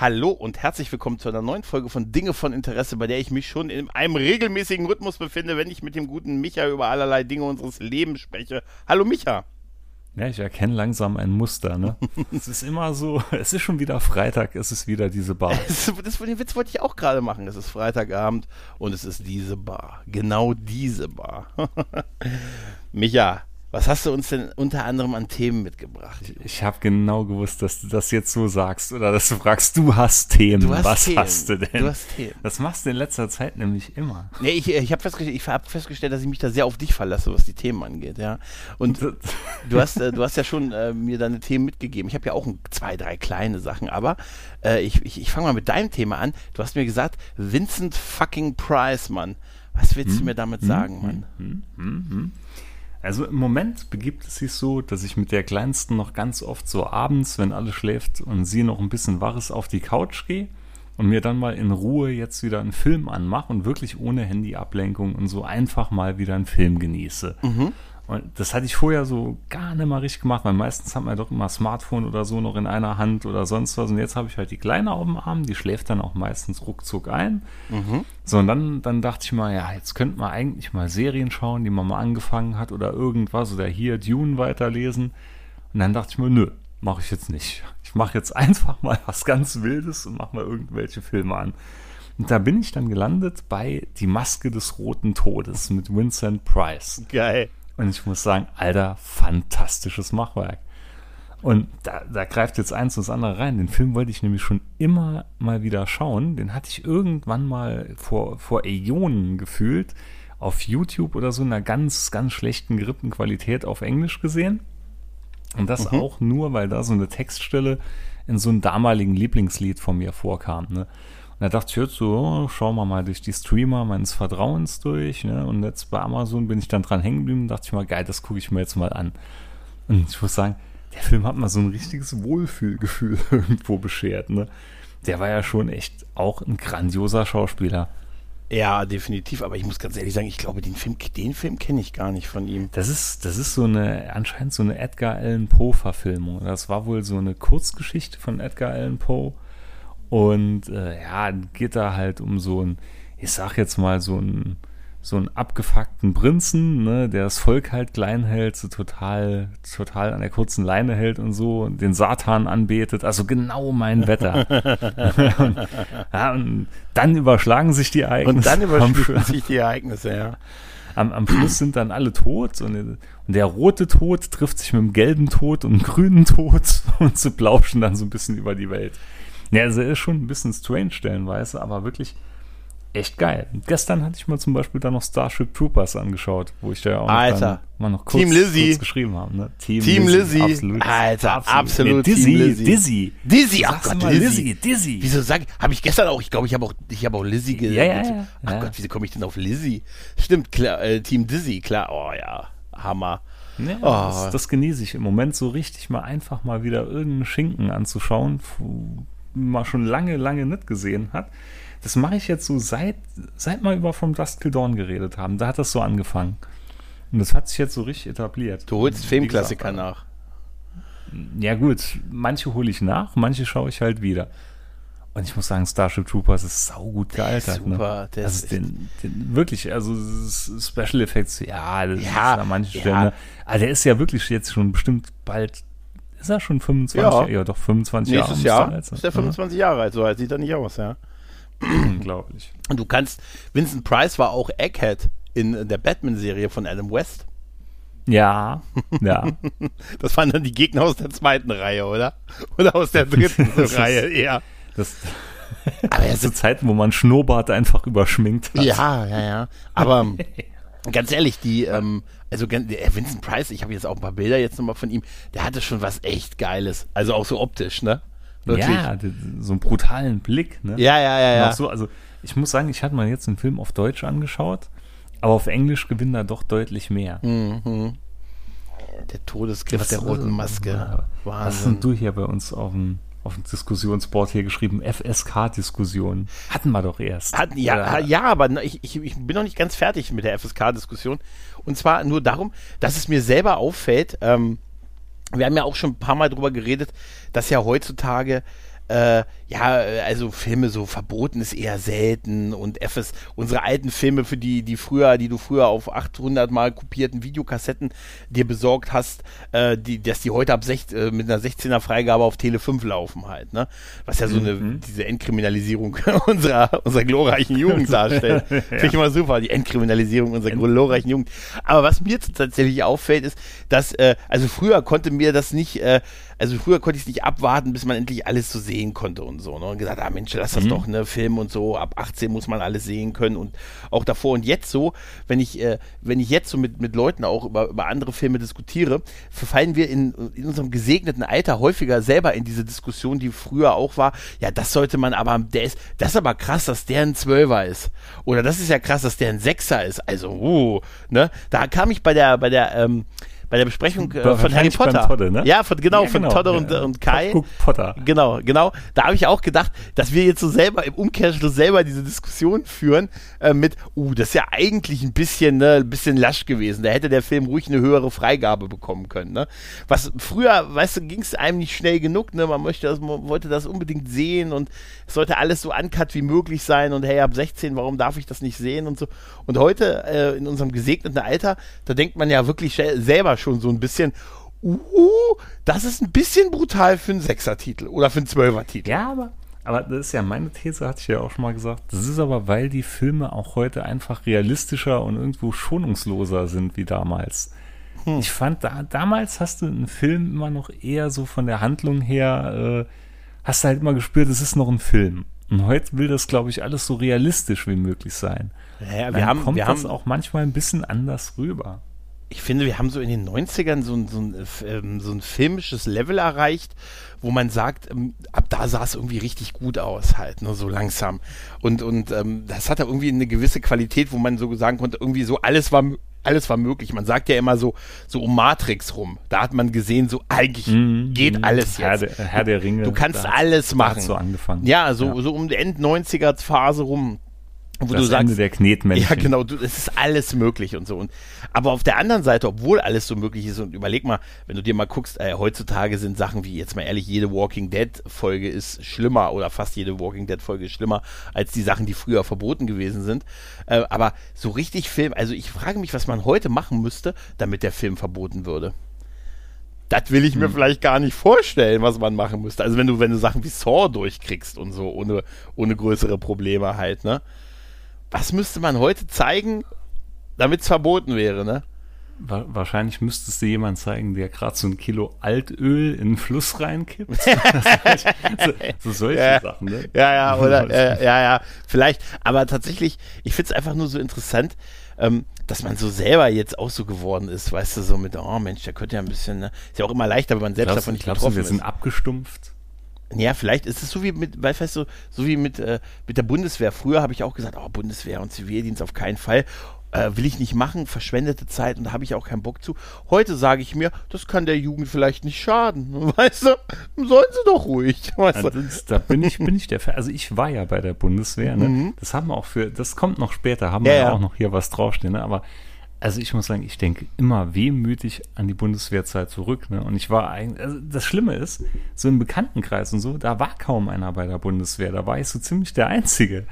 Hallo und herzlich willkommen zu einer neuen Folge von Dinge von Interesse, bei der ich mich schon in einem regelmäßigen Rhythmus befinde, wenn ich mit dem guten Micha über allerlei Dinge unseres Lebens spreche. Hallo Micha. Ja, ich erkenne langsam ein Muster, ne? es ist immer so, es ist schon wieder Freitag, es ist wieder diese Bar. das, das, den Witz wollte ich auch gerade machen. Es ist Freitagabend und es ist diese Bar. Genau diese Bar. Micha, was hast du uns denn unter anderem an Themen mitgebracht? Ich habe genau gewusst, dass du das jetzt so sagst oder dass du fragst, du hast Themen. Du hast Was Themen. hast du denn? Du hast Themen. Das machst du in letzter Zeit nämlich immer. Nee, ich, ich habe festgestellt, ich hab festgestellt, dass ich mich da sehr auf dich verlasse, was die Themen angeht, ja. Und du hast, äh, du hast ja schon äh, mir deine Themen mitgegeben. Ich habe ja auch ein, zwei, drei kleine Sachen, aber äh, ich, ich, ich fange mal mit deinem Thema an. Du hast mir gesagt, Vincent fucking Price, Mann. Was willst du mir damit sagen, Mann? Hm, hm, hm. Also im Moment begibt es sich so, dass ich mit der Kleinsten noch ganz oft so abends, wenn alle schläft und sie noch ein bisschen wach ist, auf die Couch gehe und mir dann mal in Ruhe jetzt wieder einen Film anmache und wirklich ohne Handyablenkung und so einfach mal wieder einen Film genieße. Und das hatte ich vorher so gar nicht mal richtig gemacht, weil meistens hat man ja doch immer Smartphone oder so noch in einer Hand oder sonst was. Und jetzt habe ich halt die Kleine auf dem Arm, die schläft dann auch meistens ruckzuck ein. So, und dann, dann dachte ich mal, ja, jetzt könnte man eigentlich mal Serien schauen, die man mal angefangen hat oder irgendwas oder hier Dune weiterlesen. Und dann dachte ich mir, nö, mache ich jetzt nicht. Ich mache jetzt einfach mal was ganz Wildes und mache mal irgendwelche Filme an. Und da bin ich dann gelandet bei Die Maske des Roten Todes mit Vincent Price. Geil. Und ich muss sagen, alter, fantastisches Machwerk. Und da, da greift jetzt eins ins andere rein. Den Film wollte ich nämlich schon immer mal wieder schauen. Den hatte ich irgendwann mal vor, vor Äonen gefühlt auf YouTube oder so in einer ganz, ganz schlechten gerippten Qualität auf Englisch gesehen. Und das auch nur, weil da so eine Textstelle in so einem damaligen Lieblingslied von mir vorkam. Ne? Und da dachte ich jetzt so, oh, schauen wir mal durch die Streamer meines Vertrauens durch. Ne? Und jetzt bei Amazon bin ich dann dran hängen geblieben und dachte ich mal, geil, das gucke ich mir jetzt mal an. Und ich muss sagen, der Film hat mal so ein richtiges Wohlfühlgefühl irgendwo beschert. Ne? Der war ja schon echt auch ein grandioser Schauspieler. Ja, definitiv. Aber ich muss ganz ehrlich sagen, ich glaube, den Film, den Film kenne ich gar nicht von ihm. Das ist, das ist so eine, anscheinend so eine Edgar Allan Poe-Verfilmung. Das war wohl so eine Kurzgeschichte von Edgar Allan Poe. Und äh, ja, geht da halt um so ein, ich sag jetzt mal, so ein, so einen abgefuckten Prinzen, ne, der das Volk halt klein hält, so total, total an der kurzen Leine hält und so und den Satan anbetet. Also genau mein Wetter. und, ja, und dann überschlagen sich die Ereignisse. Und dann Schluss- sich die Ereignisse, ja. am, am Schluss sind dann alle tot und, und der rote Tod trifft sich mit dem gelben Tod und dem grünen Tod und sie plauschen dann so ein bisschen über die Welt. Ja, also ist schon ein bisschen strange stellenweise, aber wirklich echt geil. Gestern hatte ich mal zum Beispiel da noch Starship Troopers angeschaut, wo ich da ja auch noch, Alter. dann mal noch kurz, Team kurz geschrieben habe. Ne? Team, Team Lizzy. Absolut. Alter, absolut Nee, Dizzy, Team Lizzy. Dizzy. Dizzy, ach Gott, mal, Lizzy. Lizzy, Dizzy. Wieso sag habe ich gestern auch, ich glaube, ich habe auch, ich habe auch Lizzy ge Ja, ja, ja. Ach Ja. Gott, wieso komme ich denn auf Lizzy? Stimmt, klar, äh, Team Dizzy, klar. Oh ja, Hammer. Ja, Oh. das, das genieße ich im Moment so richtig mal einfach mal wieder irgendeinen Schinken anzuschauen, wo man schon lange, lange nicht gesehen hat. Das mache ich jetzt so seit, seit wir über From Dusk Till Dawn geredet haben. Da hat das so angefangen. Und das hat sich jetzt so richtig etabliert. Du holst Filmklassiker gesagt, nach. Ja gut, manche hole ich nach, manche schaue ich halt wieder. Und ich muss sagen, Starship Troopers ist saugut gealtert. super, ne? der also ist den, den, wirklich, also Special Effects, ja, das Ja, ist an manchen ja. Stellen. Ne? Aber der ist ja wirklich jetzt schon bestimmt bald, ist er schon 25? Ja. ja doch 25 Nächstes Jahre. Jahr müsste ist er der alt 25 Jahre alt, so alt sieht er nicht aus, ja. Unglaublich. Und du kannst, Vincent Price war auch Egghead in der Batman-Serie von Adam West. Ja, ja. Das waren dann die Gegner aus der zweiten Reihe, oder? Oder aus der dritten Das ist- Reihe, eher. Das, Aber er das sind Zeiten, wo man Schnurrbart einfach überschminkt hat. Ja, ja, ja. Aber ganz ehrlich, die, ähm, also Vincent Price, ich habe jetzt auch ein paar Bilder jetzt nochmal von ihm, der hatte schon was echt Geiles. Also auch so optisch, ne? Wirklich. Ja, so einen brutalen Blick, ne? ja, ja, ja. Ja. so, also ich muss sagen, ich hatte mal jetzt einen Film auf Deutsch angeschaut, aber auf Englisch gewinnt er doch deutlich mehr. Mhm. Der Todesgriff Was- der roten Maske. Was hast Wahnsinn. denn du hier bei uns auf dem, auf dem Diskussionsboard hier geschrieben? FSK-Diskussion. Hatten wir doch erst. Hat, ja, ja, aber ne, ich, ich, ich bin noch nicht ganz fertig mit der FSK-Diskussion. Und zwar nur darum, dass es mir selber auffällt, ähm, wir haben ja auch schon ein paar Mal drüber geredet, dass ja heutzutage äh, ja, äh, also Filme so verboten ist eher selten und FS, unsere alten Filme, für die, die früher, die du früher auf 800 mal kopierten Videokassetten dir besorgt hast, äh, die, dass die heute ab sech, äh, mit einer 16er Freigabe auf Tele 5 laufen halt, ne? Was ja so eine, diese Entkriminalisierung unserer, unserer glorreichen Jugend darstellt. Finde ich immer super, die Entkriminalisierung unserer glorreichen Jugend. Aber was mir tatsächlich auffällt, ist, dass, äh, also früher konnte mir das nicht, äh, also früher konnte ich es nicht abwarten, bis man endlich alles so sehen konnte und so, ne? Und gesagt, ah Mensch, lass das doch, ne, Film und so, ab 18 muss man alles sehen können und auch davor und jetzt so, wenn ich, äh, wenn ich jetzt so mit, mit Leuten auch über, über andere Filme diskutiere, verfallen wir in, in unserem gesegneten Alter häufiger selber in diese Diskussion, die früher auch war, ja, das sollte man aber, der ist, das ist aber krass, dass der ein Zwölfer ist. Oder das ist ja krass, dass der ein Sechser ist. Also, uh, ne? Da kam ich bei der, bei der, ähm, bei der Besprechung äh, von Harry Potter. Todde, ne? Ja, von, genau, Ja, von genau. Todde und, Ja. und Kai. Guck, Potter. Genau, genau. Da habe ich auch gedacht, dass wir jetzt so selber im Umkehrschluss selber diese Diskussion führen äh, mit, uh, das ist ja eigentlich ein bisschen, ne, ein bisschen lasch gewesen. Da hätte der Film ruhig eine höhere Freigabe bekommen können. Ne? Was früher, weißt du, ging es einem nicht schnell genug. Ne? Man möchte das, man wollte das unbedingt sehen und es sollte alles so uncut wie möglich sein. Und hey, ab 16, warum darf ich das nicht sehen und so. Und heute äh, in unserem gesegneten Alter, da denkt man ja wirklich sel- selber schon so ein bisschen. Uh, das ist ein bisschen brutal für einen Sechser-Titel oder für einen Zwölfer-Titel. Ja, aber, aber das ist ja meine These, hatte ich ja auch schon mal gesagt. Das ist aber, weil die Filme auch heute einfach realistischer und irgendwo schonungsloser sind wie damals. Ich fand, da, damals hast du einen Film immer noch eher so von der Handlung her, äh, hast du halt immer gespürt, es ist noch ein Film. Und heute will das, glaube ich, alles so realistisch wie möglich sein. Ja, Dann wir haben, kommt wir das haben, auch manchmal ein bisschen anders rüber. Ich finde, wir haben so in den 90ern so ein, so ein, äh, ähm, so ein filmisches Level erreicht, wo man sagt, ähm, ab da sah es irgendwie richtig gut aus halt, nur so langsam. Und, und ähm, das hatte irgendwie eine gewisse Qualität, wo man so sagen konnte, irgendwie so alles war, alles war möglich. Man sagt ja immer so, so um Matrix rum. Da hat man gesehen, so eigentlich geht alles Herr jetzt. der, Herr der Ringe. Du kannst alles machen. so angefangen. Ja, so, so um die End-90er-Phase rum. Wo das du sagst, Ende der Knetmännchen. ja, genau, du, es ist alles möglich und so. Und, aber auf der anderen Seite, obwohl alles so möglich ist, und überleg mal, wenn du dir mal guckst, äh, heutzutage sind Sachen wie, jetzt mal ehrlich, jede Walking Dead-Folge ist schlimmer oder fast jede Walking Dead-Folge ist schlimmer als die Sachen, die früher verboten gewesen sind. Äh, aber so richtig Film, also ich frage mich, was man heute machen müsste, damit der Film verboten würde. Das will ich mir vielleicht gar nicht vorstellen, was man machen müsste. Also wenn du, wenn du Sachen wie Saw durchkriegst und so, ohne, ohne größere Probleme halt, ne? Was müsste man heute zeigen, damit es verboten wäre, ne? Wa- Wahrscheinlich müsstest du jemand zeigen, der gerade so ein Kilo Altöl in den Fluss reinkippt. so, so solche Ja. Sachen, ne? Ja, ja, oder, äh, ja, ja, vielleicht. Aber tatsächlich, ich finde es einfach nur so interessant, ähm, dass man so selber jetzt auch so geworden ist, weißt du, so mit, oh Mensch, der könnte ja ein bisschen, ne? Ist ja auch immer leichter, wenn man selbst Glaubst, davon nicht glaubst betroffen wir ist. sind abgestumpft? Ja, vielleicht ist es so wie mit, weißt du, so wie mit, äh, mit der Bundeswehr. Früher habe ich auch gesagt, oh, Bundeswehr und Zivildienst auf keinen Fall. Äh, will ich nicht machen, verschwendete Zeit und da habe ich auch keinen Bock zu. Heute sage ich mir, das kann der Jugend vielleicht nicht schaden. Weißt du, sollen sie doch ruhig. Weißt Also du? das, da bin ich, bin ich der Fan. Also ich war ja bei der Bundeswehr, ne? Das haben wir auch für, das kommt noch später, haben Ja, wir ja. auch noch hier was draufstehen, ne? Aber also ich muss sagen, ich denke immer wehmütig an die Bundeswehrzeit zurück, ne? Und ich war eigentlich, also das Schlimme ist, so im Bekanntenkreis und so, da war kaum einer bei der Bundeswehr, da war ich so ziemlich der Einzige.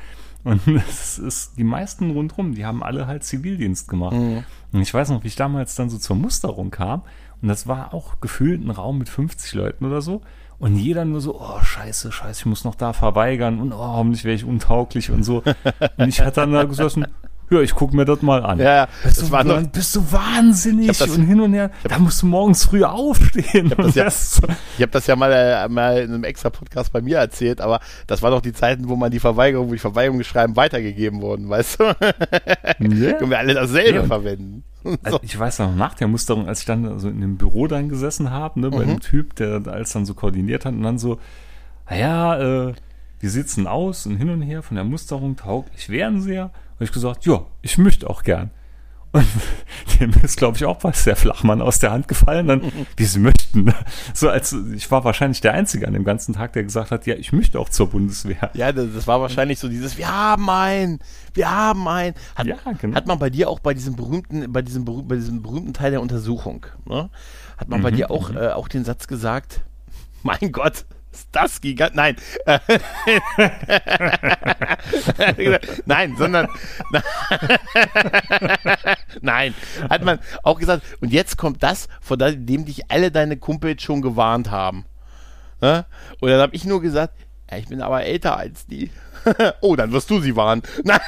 Und es ist, die meisten rundrum, die haben alle halt Zivildienst gemacht. Und ich weiß noch, wie ich damals dann so zur Musterung kam. Und das war auch gefühlt ein Raum mit 50 Leuten oder so. Und jeder nur so, oh, scheiße, scheiße, ich muss noch da verweigern und oh, hoffentlich wäre ich untauglich und so. Und ich hatte dann da gesessen, ja, ich guck mir das mal an. Ja, ja, Bist, das du, war noch- bist du wahnsinnig Ich hab das- und hin und her. Da musst du morgens früh aufstehen. Und ja- das Ich habe das ja mal, äh, mal in einem extra Podcast bei mir erzählt, aber das waren doch die Zeiten, wo man die Verweigerung, wo die Verweigerungsschreiben weitergegeben wurden, weißt du? Ja. Können wir alle dasselbe Ja, verwenden. Also ich weiß noch, nach der Musterung, als ich dann so in dem Büro dann gesessen habe, ne, bei Mhm. dem Typ, der alles dann so koordiniert hat und dann so, naja, äh, wie sieht's denn aus und hin und her von der Musterung tauglich wären sie ja. Und ich gesagt, ja, ich möchte auch gern. Und dem ist, glaube ich, auch was der Flachmann aus der Hand gefallen, dann, wie sie möchten. So als ich war wahrscheinlich der Einzige an dem ganzen Tag, der gesagt hat, ja, ich möchte auch zur Bundeswehr. Ja, das, das war wahrscheinlich so dieses, wir haben einen, wir haben einen. Hat, Ja, genau. hat man bei dir auch bei diesem berühmten, bei diesem, bei diesem berühmten Teil der Untersuchung, ne? Hat man bei Mhm, dir auch, äh, auch den Satz gesagt, mein Gott, ist das gigant? Nein. Nein, sondern Nein, hat man auch gesagt, und jetzt kommt das, vor dem dich alle deine Kumpels schon gewarnt haben. Ne? Und dann habe ich nur gesagt, ja, ich bin aber älter als die. oh, dann wirst du sie warnen. Nein,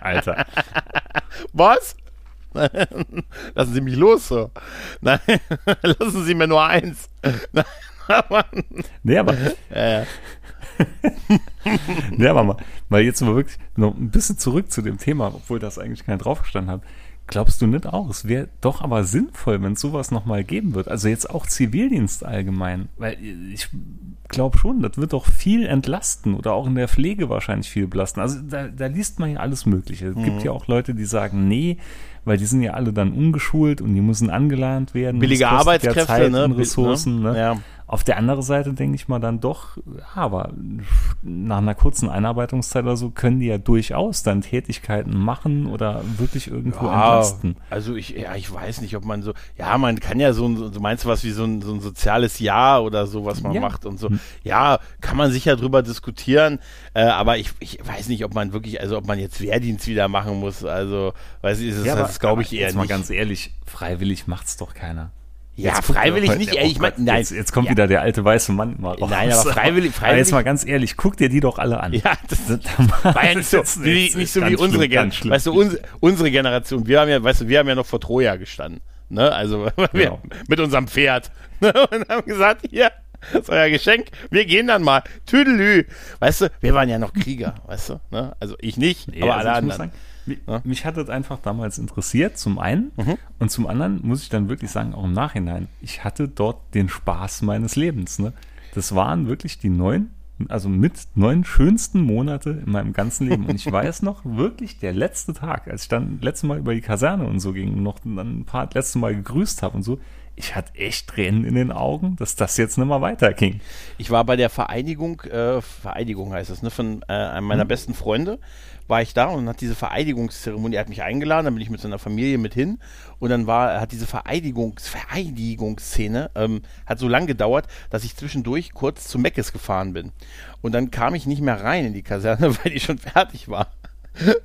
Alter. was? Lassen Sie mich los, so. Nein, lassen Sie mir nur eins. Nein, aber, Nee, aber, äh, nee, aber mal, mal jetzt mal wirklich noch ein bisschen zurück zu dem Thema, obwohl das eigentlich keiner draufgestanden hat. Glaubst du nicht auch? Es wäre doch aber sinnvoll, wenn es sowas nochmal geben wird. Also jetzt auch Zivildienst allgemein. Weil ich glaube schon, das wird doch viel entlasten oder auch in der Pflege wahrscheinlich viel belasten. Also da, da liest man ja alles Mögliche. Es Mhm. gibt ja auch Leute, die sagen, nee, weil die sind ja alle dann ungeschult und die müssen angelernt werden. billige kostet ja Arbeitskräfte, Zeit ne? Ressourcen. Ne? Ja. Auf der anderen Seite denke ich mal dann doch, ja, aber nach einer kurzen Einarbeitungszeit oder so können die ja durchaus dann Tätigkeiten machen oder wirklich irgendwo Ja, entlasten. also ich, ja, ich weiß nicht, ob man so, ja, man kann ja so ein, du meinst was wie so ein, so ein soziales Jahr oder so, was man Ja. macht und so. Ja, kann man sicher drüber diskutieren, äh, aber ich, ich weiß nicht, ob man wirklich, also ob man jetzt Wehrdienst wieder machen muss, also, weiß ich, das, Ja, aber- das glaube ich eher jetzt mal nicht. ganz ehrlich, freiwillig macht's doch keiner. Ja, Jetzt freiwillig nicht, oh ey, ich Gott, meine, nein. Jetzt, jetzt kommt ja, wieder der alte weiße Mann mal raus. Nein, aber freiwillig- Aber jetzt freiwillig- mal ganz ehrlich, guck dir die doch alle an. Ja, das, war war ja nicht so, wie, nicht so wie unsere Generation. Weißt du, uns, unsere Generation, wir haben ja, weißt du, wir haben ja noch vor Troja gestanden. Ne? Also Genau. mit unserem Pferd. Ne? Und haben gesagt, hier, das ist euer Geschenk, wir gehen dann mal. Tüdelü. Weißt du, wir waren ja noch Krieger, weißt du? Ne? Also ich nicht, Nee, aber also alle ich anderen. Mich, Ja? mich hat das einfach damals interessiert, zum einen. Mhm. Und zum anderen muss ich dann wirklich sagen, auch im Nachhinein, ich hatte dort den Spaß meines Lebens. Ne? Das waren wirklich die neun, also mit neun schönsten Monate in meinem ganzen Leben. Und ich weiß noch, wirklich der letzte Tag, als ich dann letzte Mal über die Kaserne und so ging und noch dann ein paar letzte Mal gegrüßt habe und so, ich hatte echt Tränen in den Augen, dass das jetzt nicht mehr weiterging. Ich war bei der Vereinigung, äh, Vereinigung heißt es, ne, von äh, einem meiner Mhm. besten Freunde, war ich da und hat diese Vereidigungszeremonie, er hat mich eingeladen, dann bin ich mit seiner Familie mit hin und dann war, hat diese Vereidigungs, Vereidigungsszene, ähm, hat so lang gedauert, dass ich zwischendurch kurz zu Meckes gefahren bin. Und dann kam ich nicht mehr rein in die Kaserne, weil die schon fertig war.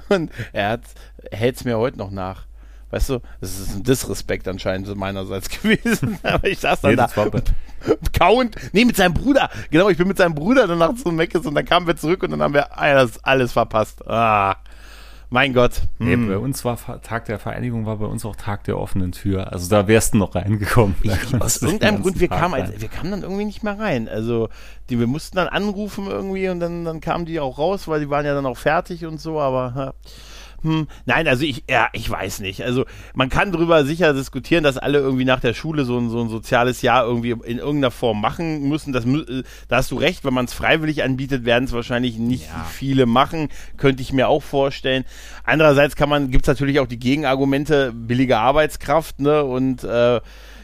Und er hält es mir heute noch nach. Weißt du, das ist ein Disrespekt anscheinend so meinerseits gewesen. Aber ich saß dann Nee, da count. Nee, mit seinem Bruder. Genau, ich bin mit seinem Bruder danach zu Meckes und dann kamen wir zurück und dann haben wir alles, alles verpasst. Ah, mein Gott. Nee, Hm. bei uns war Tag der Vereinigung, war bei uns auch Tag der offenen Tür. Also da wärst du noch reingekommen. Ich, aus irgendeinem Grund, wir Tag kamen, rein. als, wir kamen dann irgendwie nicht mehr rein. Also, die, wir mussten dann anrufen irgendwie und dann, dann kamen die auch raus, weil die waren ja dann auch fertig und so, aber ja. Hm, nein, also ich, ja, ich weiß nicht. Also man kann drüber sicher diskutieren, dass alle irgendwie nach der Schule so ein, so ein soziales Jahr irgendwie in irgendeiner Form machen müssen. Das, äh, da hast du recht, wenn man es freiwillig anbietet, werden es wahrscheinlich nicht Ja. viele machen, könnte ich mir auch vorstellen. Andererseits kann man, gibt es natürlich auch die Gegenargumente, billige Arbeitskraft, ne? Und äh,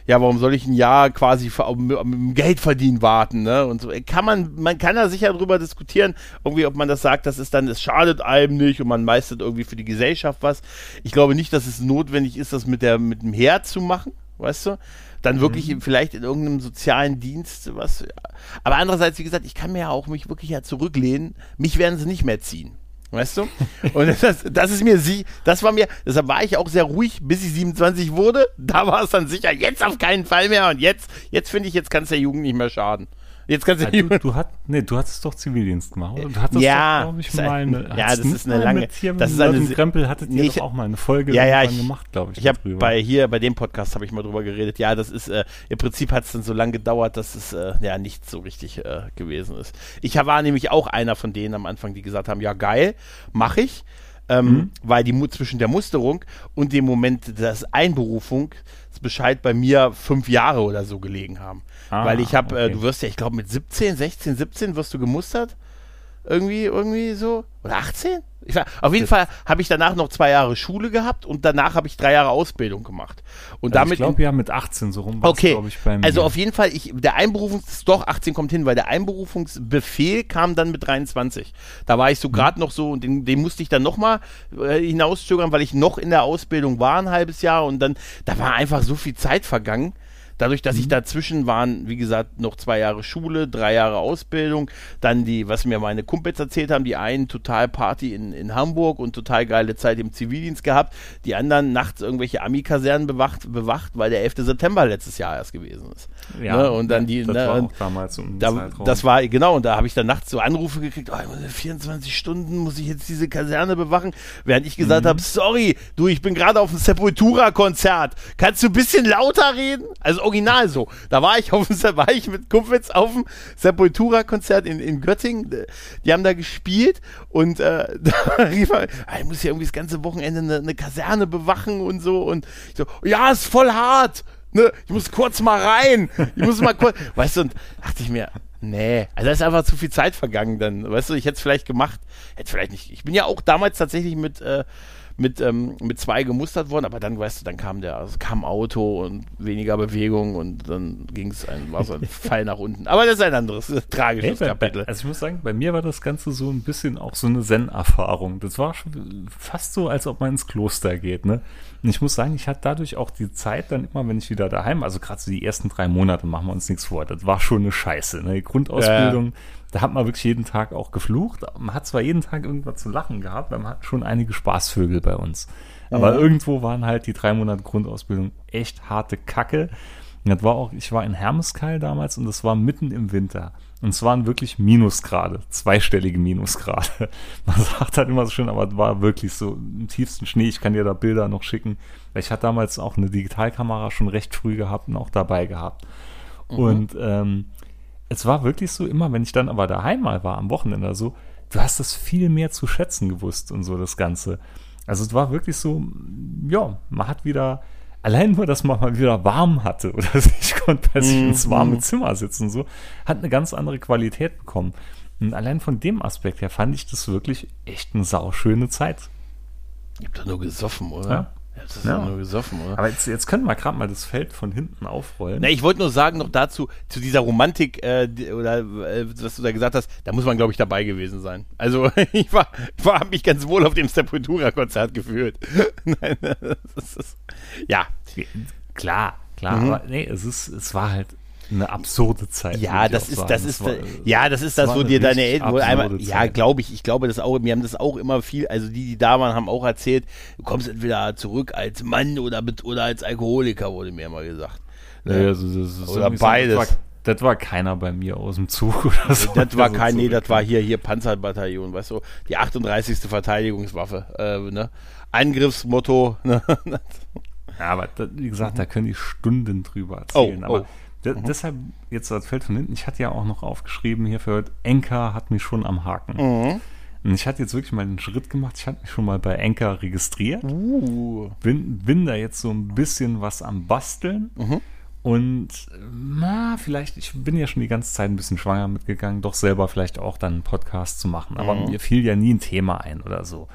ja, warum soll ich ein Jahr quasi mit, Geld verdienen warten, ne? Und so kann man, man kann da sicher drüber diskutieren, irgendwie, ob man das sagt, das ist dann, es schadet einem nicht und man meistert irgendwie für die Gesellschaft was. Ich glaube nicht, dass es notwendig ist, das mit der, mit dem Heer zu machen, weißt du? Dann wirklich vielleicht in irgendeinem sozialen Dienst was. Aber andererseits, wie gesagt, ich kann mir ja auch mich wirklich ja zurücklehnen. Mich werden sie nicht mehr ziehen. Weißt du? Und das, das ist mir sie, das war mir, deshalb war ich auch sehr ruhig, bis ich 27 wurde. Da war es dann sicher, jetzt auf keinen Fall mehr. Und jetzt, jetzt finde ich, jetzt kann es der Jugend nicht mehr schaden. Jetzt kannst du Ja, du, du, hat, nee, du hattest doch Zivildienst gemacht, oder? Du hattest Ja, doch, glaube ich, mal ein- eine. ja, das ist eine lange- hier das ist eine Krempel hattet ihr Nee, ich- doch auch mal eine Folge Ja, ja, ich- gemacht, glaube ich. Ich habe bei hier, bei dem Podcast habe ich mal drüber geredet. Ja, das ist, äh, im Prinzip hat es dann so lange gedauert, dass es äh, ja nicht so richtig äh, gewesen ist. Ich war nämlich auch einer von denen am Anfang, die gesagt haben, ja geil, mache ich. Ähm, Mhm. Weil die zwischen der Musterung und dem Moment des Einberufung Berufsbescheid bei mir fünf Jahre oder so gelegen haben. Ah, Weil ich habe, äh, okay. du wirst ja, ich glaube mit 17, 16, 17 wirst du gemustert. Irgendwie, irgendwie so. Oder 18? Ich war, auf jeden Fall habe ich danach noch zwei Jahre Schule gehabt und danach habe ich drei Jahre Ausbildung gemacht. Und Also damit ich glaube ja mit 18 so rum Okay, ich, bei mir. also auf jeden Fall, ich, der Einberufungs, doch 18 kommt hin, weil der Einberufungsbefehl kam dann mit 23. Da war ich so gerade noch so und den, den musste ich dann nochmal äh, hinauszögern, weil ich noch in der Ausbildung war ein halbes Jahr und dann, da war einfach so viel Zeit vergangen. Dadurch, dass ich dazwischen waren, wie gesagt, noch zwei Jahre Schule, drei Jahre Ausbildung, dann die, was mir meine Kumpels erzählt haben, die einen total Party in, in Hamburg und total geile Zeit im Zivildienst gehabt, die anderen nachts irgendwelche Ami-Kasernen bewacht, bewacht, weil der 11. September letztes Jahr erst gewesen ist. ja, ne, und dann die, das ne, war auch damals ein da, Zeitraum. das war, genau, und da habe ich dann nachts so Anrufe gekriegt, oh, ich muss 24 Stunden muss ich jetzt diese Kaserne bewachen, während ich gesagt habe, sorry, du, ich bin gerade auf dem Sepultura-Konzert, kannst du ein bisschen lauter reden? Also original so. Da war ich auf war ich mit Kumpels auf dem Sepultura-Konzert in, in Göttingen, die haben da gespielt und äh, da rief er, ah, ich muss ja irgendwie das ganze Wochenende eine, eine Kaserne bewachen und so. Und ich so, ja, ist voll hart, ne, ich muss kurz mal rein, ich muss mal kurz, weißt du, und dachte ich mir, nee, also da ist einfach zu viel Zeit vergangen dann, weißt du, ich hätte es vielleicht gemacht, hätte vielleicht nicht, ich bin ja auch damals tatsächlich mit, äh, mit, ähm, mit zwei gemustert worden, aber dann, weißt du, dann kam der, also kam Auto und weniger Bewegung und dann ging es ein, war so ein Fall nach unten. Aber das ist ein anderes, äh, tragisches Hey, Kapitel. also ich muss sagen, bei mir war das Ganze so ein bisschen auch so eine Zen-Erfahrung. Das war schon fast so, als ob man ins Kloster geht, ne? Und ich muss sagen, ich hatte dadurch auch die Zeit dann immer, wenn ich wieder daheim, also gerade so die ersten drei Monate, machen wir uns nichts vor, das war schon eine Scheiße, ne? Die Grundausbildung, da hat man wirklich jeden Tag auch geflucht. Man hat zwar jeden Tag irgendwas zu lachen gehabt, weil man hat schon einige Spaßvögel bei uns. Aber Ja. irgendwo waren halt die drei Monate Grundausbildung echt harte Kacke. Und das war auch, ich war in Hermeskeil damals und das war mitten im Winter. Und es waren wirklich Minusgrade, zweistellige Minusgrade. Man sagt halt immer so schön, aber es war wirklich so im tiefsten Schnee. Ich kann dir da Bilder noch schicken. Ich hatte damals auch eine Digitalkamera schon recht früh gehabt und auch dabei gehabt. Und ähm, es war wirklich so, immer wenn ich dann aber daheim mal war, am Wochenende oder so, du hast das viel mehr zu schätzen gewusst und so das Ganze. Also es war wirklich so, ja, man hat wieder, allein nur, dass man mal wieder warm hatte oder ich konnte bei sich ins warme Zimmer sitzen und so, hat eine ganz andere Qualität bekommen. Und allein von dem Aspekt her fand ich das wirklich echt eine sauschöne Zeit. Ich hab doch nur gesoffen, oder? Ja. Das ist Ja. nur gesoffen, oder? Aber jetzt, jetzt können wir gerade mal das Feld von hinten aufrollen. Na, ich wollte nur sagen noch dazu, zu dieser Romantik, äh, die- oder äh, was du da gesagt hast, da muss man, glaube ich, dabei gewesen sein. Also ich war, ich war habe mich ganz wohl auf dem Sepultura-Konzert gefühlt. Nein, das ist, ja. Klar, klar, Mhm. aber nee, es ist, es war halt eine absurde Zeit. Ja, würde ich das ist, sagen. das ist, ja, das ist das, wo dir deine Eltern wohl einmal, ja, glaube ich, ich glaube das auch, mir haben das auch immer viel, also die, die da waren, haben auch erzählt, du kommst entweder zurück als Mann oder, oder als Alkoholiker, wurde mir immer gesagt. Ja, also das ist Oder irgendwie so- beides. Das war, das war keiner bei mir aus dem Zug oder so. Das war kein, nee, das war hier, hier Panzerbataillon, weißt du, die 38. Verteidigungswaffe, äh, ne? Angriffsmotto, ne? Ja, aber das, wie gesagt, da können die Stunden drüber erzählen. Oh, aber de- deshalb, jetzt das Feld von hinten, ich hatte ja auch noch aufgeschrieben hier für heute, Enker hat mich schon am Haken. Mhm. Und ich hatte jetzt wirklich mal einen Schritt gemacht. Ich hatte mich schon mal bei Enker registriert. Uh. bin, bin da jetzt so ein bisschen was am Basteln. Mhm. Und na, vielleicht, ich bin ja schon die ganze Zeit ein bisschen schwanger mitgegangen, doch selber vielleicht auch dann einen Podcast zu machen. Aber Mhm. mir fiel ja nie ein Thema ein oder so.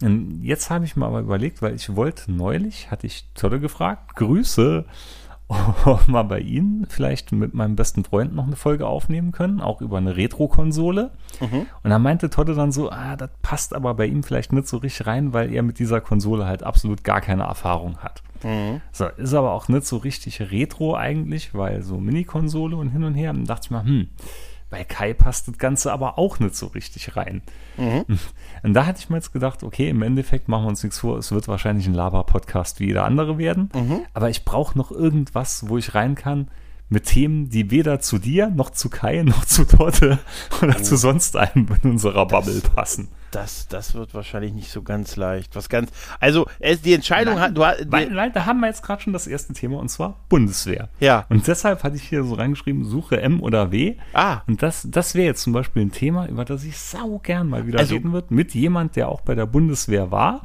Und jetzt habe ich mir aber überlegt, weil ich wollte neulich, hatte ich Tolle gefragt, Grüße, ob wir mal bei Ihnen vielleicht mit meinem besten Freund noch eine Folge aufnehmen können, auch über eine Retro-Konsole. Und da meinte Totte dann so, ah, das passt aber bei ihm vielleicht nicht so richtig rein, weil er mit dieser Konsole halt absolut gar keine Erfahrung hat. So, ist aber auch nicht so richtig Retro eigentlich, weil so Mini-Konsole und hin und her. Und dann dachte ich mal, hm, bei Kai passt das Ganze aber auch nicht so richtig rein. Und da hatte ich mir jetzt gedacht, okay, im Endeffekt machen wir uns nichts vor, es wird wahrscheinlich ein Laber-Podcast wie jeder andere werden. Aber ich brauche noch irgendwas, wo ich rein kann mit Themen, die weder zu dir, noch zu Kai, noch zu Totte oder zu sonst einem in unserer Bubble passen. Das, das wird wahrscheinlich nicht so ganz leicht. Was ganz, also, es, die Entscheidung hat, du Weil, weil da haben wir jetzt gerade schon das erste Thema und zwar Bundeswehr. Ja. Und deshalb hatte ich hier so reingeschrieben, suche M oder W. Ah. Und das, das wäre jetzt zum Beispiel ein Thema, über das ich sau gern mal wieder Also- reden wird, mit jemand, der auch bei der Bundeswehr war,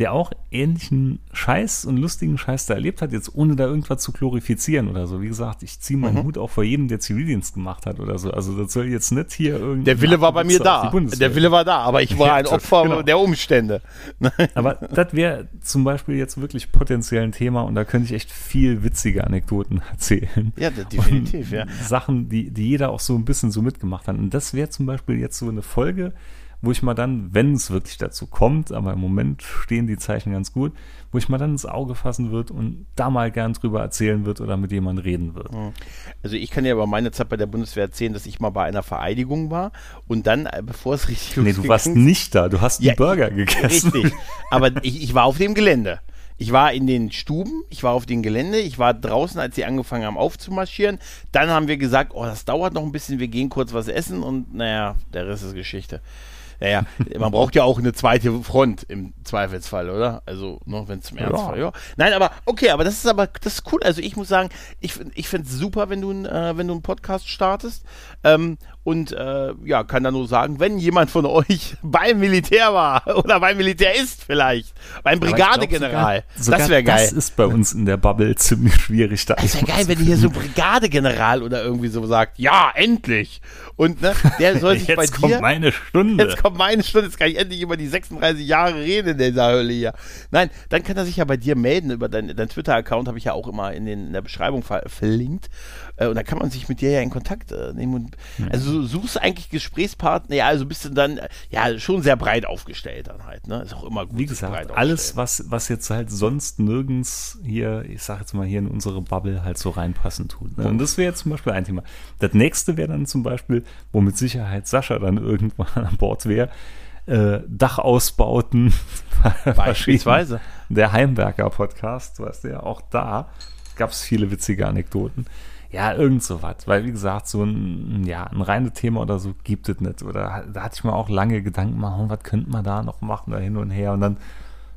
der auch ähnlichen Scheiß und lustigen Scheiß da erlebt hat, jetzt ohne da irgendwas zu glorifizieren oder so. Wie gesagt, ich ziehe meinen mhm. Hut auch vor jedem, der Zivildienst gemacht hat oder so. Also das soll jetzt nicht hier irgendwie. Der Wille war bei mir da. Der Wille war da, aber ich war ein Opfer genau. der Umstände. aber das wäre zum Beispiel jetzt wirklich potenziell ein Thema und da könnte ich echt viel witzige Anekdoten erzählen. Ja, definitiv, ja. Sachen, die, die jeder auch so ein bisschen so mitgemacht hat. Und das wäre zum Beispiel jetzt so eine Folge, wo ich mal dann, wenn es wirklich dazu kommt, aber im Moment stehen die Zeichen ganz gut, wo ich mal dann ins Auge fassen wird und da mal gern drüber erzählen wird oder mit jemandem reden wird. Hm. Also ich kann ja über meine Zeit bei der Bundeswehr erzählen, dass ich mal bei einer Vereidigung war und dann, äh, bevor es richtig Nee, du warst nicht da, du hast ja, einen Burger gegessen. Richtig, aber ich, ich war auf dem Gelände. Ich war in den Stuben, ich war auf dem Gelände, ich war draußen, als sie angefangen haben aufzumarschieren. Dann haben wir gesagt, oh, das dauert noch ein bisschen, wir gehen kurz was essen und naja, der Rest ist Geschichte. Naja, man braucht ja auch eine zweite Front im Zweifelsfall, oder? Also, noch wenn es zum Ernstfall, ja. ja. Nein, aber okay, aber das ist aber das ist cool. Also ich muss sagen, ich, ich finde es super, wenn du, äh, wenn du einen Podcast startest. Ähm, und äh, ja, kann da nur sagen, wenn jemand von euch beim Militär war oder beim Militär ist vielleicht, beim Brigadegeneral, das wäre geil. Das ist bei uns in der Bubble ziemlich schwierig. Da das wäre geil, wenn hier so Brigadegeneral oder irgendwie so sagt, ja, endlich. Und ne, der soll sich jetzt bei dir... Jetzt kommt meine Stunde. Jetzt kommt meine Stunde, jetzt kann ich endlich über die 36 Jahre reden in dieser Hölle hier. Nein, dann kann er sich ja bei dir melden, über dein, dein Twitter-Account habe ich ja auch immer in, den, in der Beschreibung ver verlinkt. Äh, und da kann man sich mit dir ja in Kontakt äh, nehmen. Und, mhm. Also du suchst eigentlich Gesprächspartner, ja, also bist du dann ja schon sehr breit aufgestellt dann halt. Ne? Ist auch immer gut. Wie gesagt, alles, was, was jetzt halt sonst nirgends hier, ich sag jetzt mal hier in unsere Bubble halt so reinpassen tut. Ne? Und das wäre jetzt zum Beispiel ein Thema. Das nächste wäre dann zum Beispiel, wo mit Sicherheit Sascha dann irgendwann an Bord wäre, äh, Dachausbauten. Beispielsweise. Der Heimwerker-Podcast, weißt du ja, auch da gab es viele witzige Anekdoten. Ja, irgend so was. Weil, wie gesagt, so ein, ja, ein reines Thema oder so gibt es nicht. Oder da hatte ich mir auch lange Gedanken gemacht, was könnte man da noch machen, da hin und her. Und dann,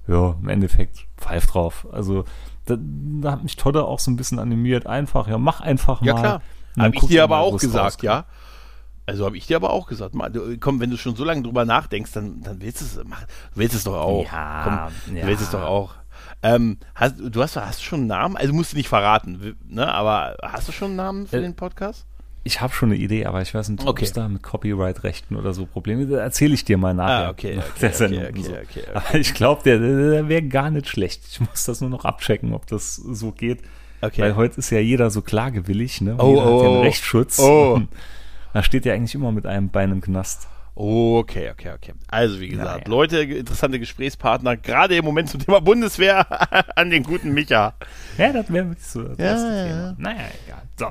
ja, im Endeffekt, pfeif drauf. Also, da, da hat mich Todde auch so ein bisschen animiert. Einfach, ja, mach einfach mal. Ja, klar. Habe ich dir aber auch gesagt, rauskommt. ja. Also habe ich dir aber auch gesagt, mal, komm, wenn du schon so lange drüber nachdenkst, dann, dann willst du es, mach, willst es doch auch. Ja, komm, ja. willst es doch auch. Ähm, hast, du hast, hast du schon einen Namen? Also musst du nicht verraten, ne? aber hast du schon einen Namen für äh, den Podcast? Ich habe schon eine Idee, aber ich weiß nicht, ob es da mit Copyright-Rechten oder so Probleme gibt. Erzähle ich dir mal nachher. Ah, okay, okay, okay, okay, so. okay, okay, Ich glaube, der, der wäre gar nicht schlecht. Ich muss das nur noch abchecken, ob das so geht. Okay. Weil heute ist ja jeder so klagewillig, ne? oh, jeder oh, hat ja einen oh. Rechtsschutz. Oh. Da steht ja eigentlich immer mit einem Bein im Knast. Okay, okay, okay. Also wie gesagt, ja, ja. Leute, interessante Gesprächspartner, gerade im Moment zum Thema Bundeswehr an den guten Micha. Ja, das wäre wirklich so das ja, erste ja. Thema. Naja, egal. So,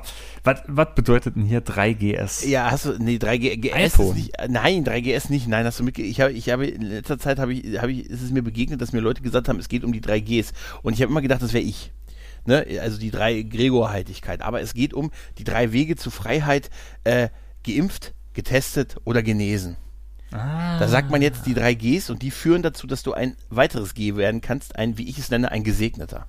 was bedeutet denn hier 3GS? Ja, hast du, nee, 3GS iPhone. ist nicht, nein, 3GS nicht, nein, hast du mitge, ich habe, ich habe, in letzter Zeit habe ich, habe ich, ist es mir begegnet, dass mir Leute gesagt haben, es geht um die 3Gs und ich habe immer gedacht, das wäre ich. Ne? Also die drei Gregorhaltigkeit. Aber es geht um die drei Wege zur Freiheit, äh, geimpft, getestet oder genesen. Ah. Da sagt man jetzt die drei Gs und die führen dazu, dass du ein weiteres G werden kannst, ein, wie ich es nenne, ein Gesegneter.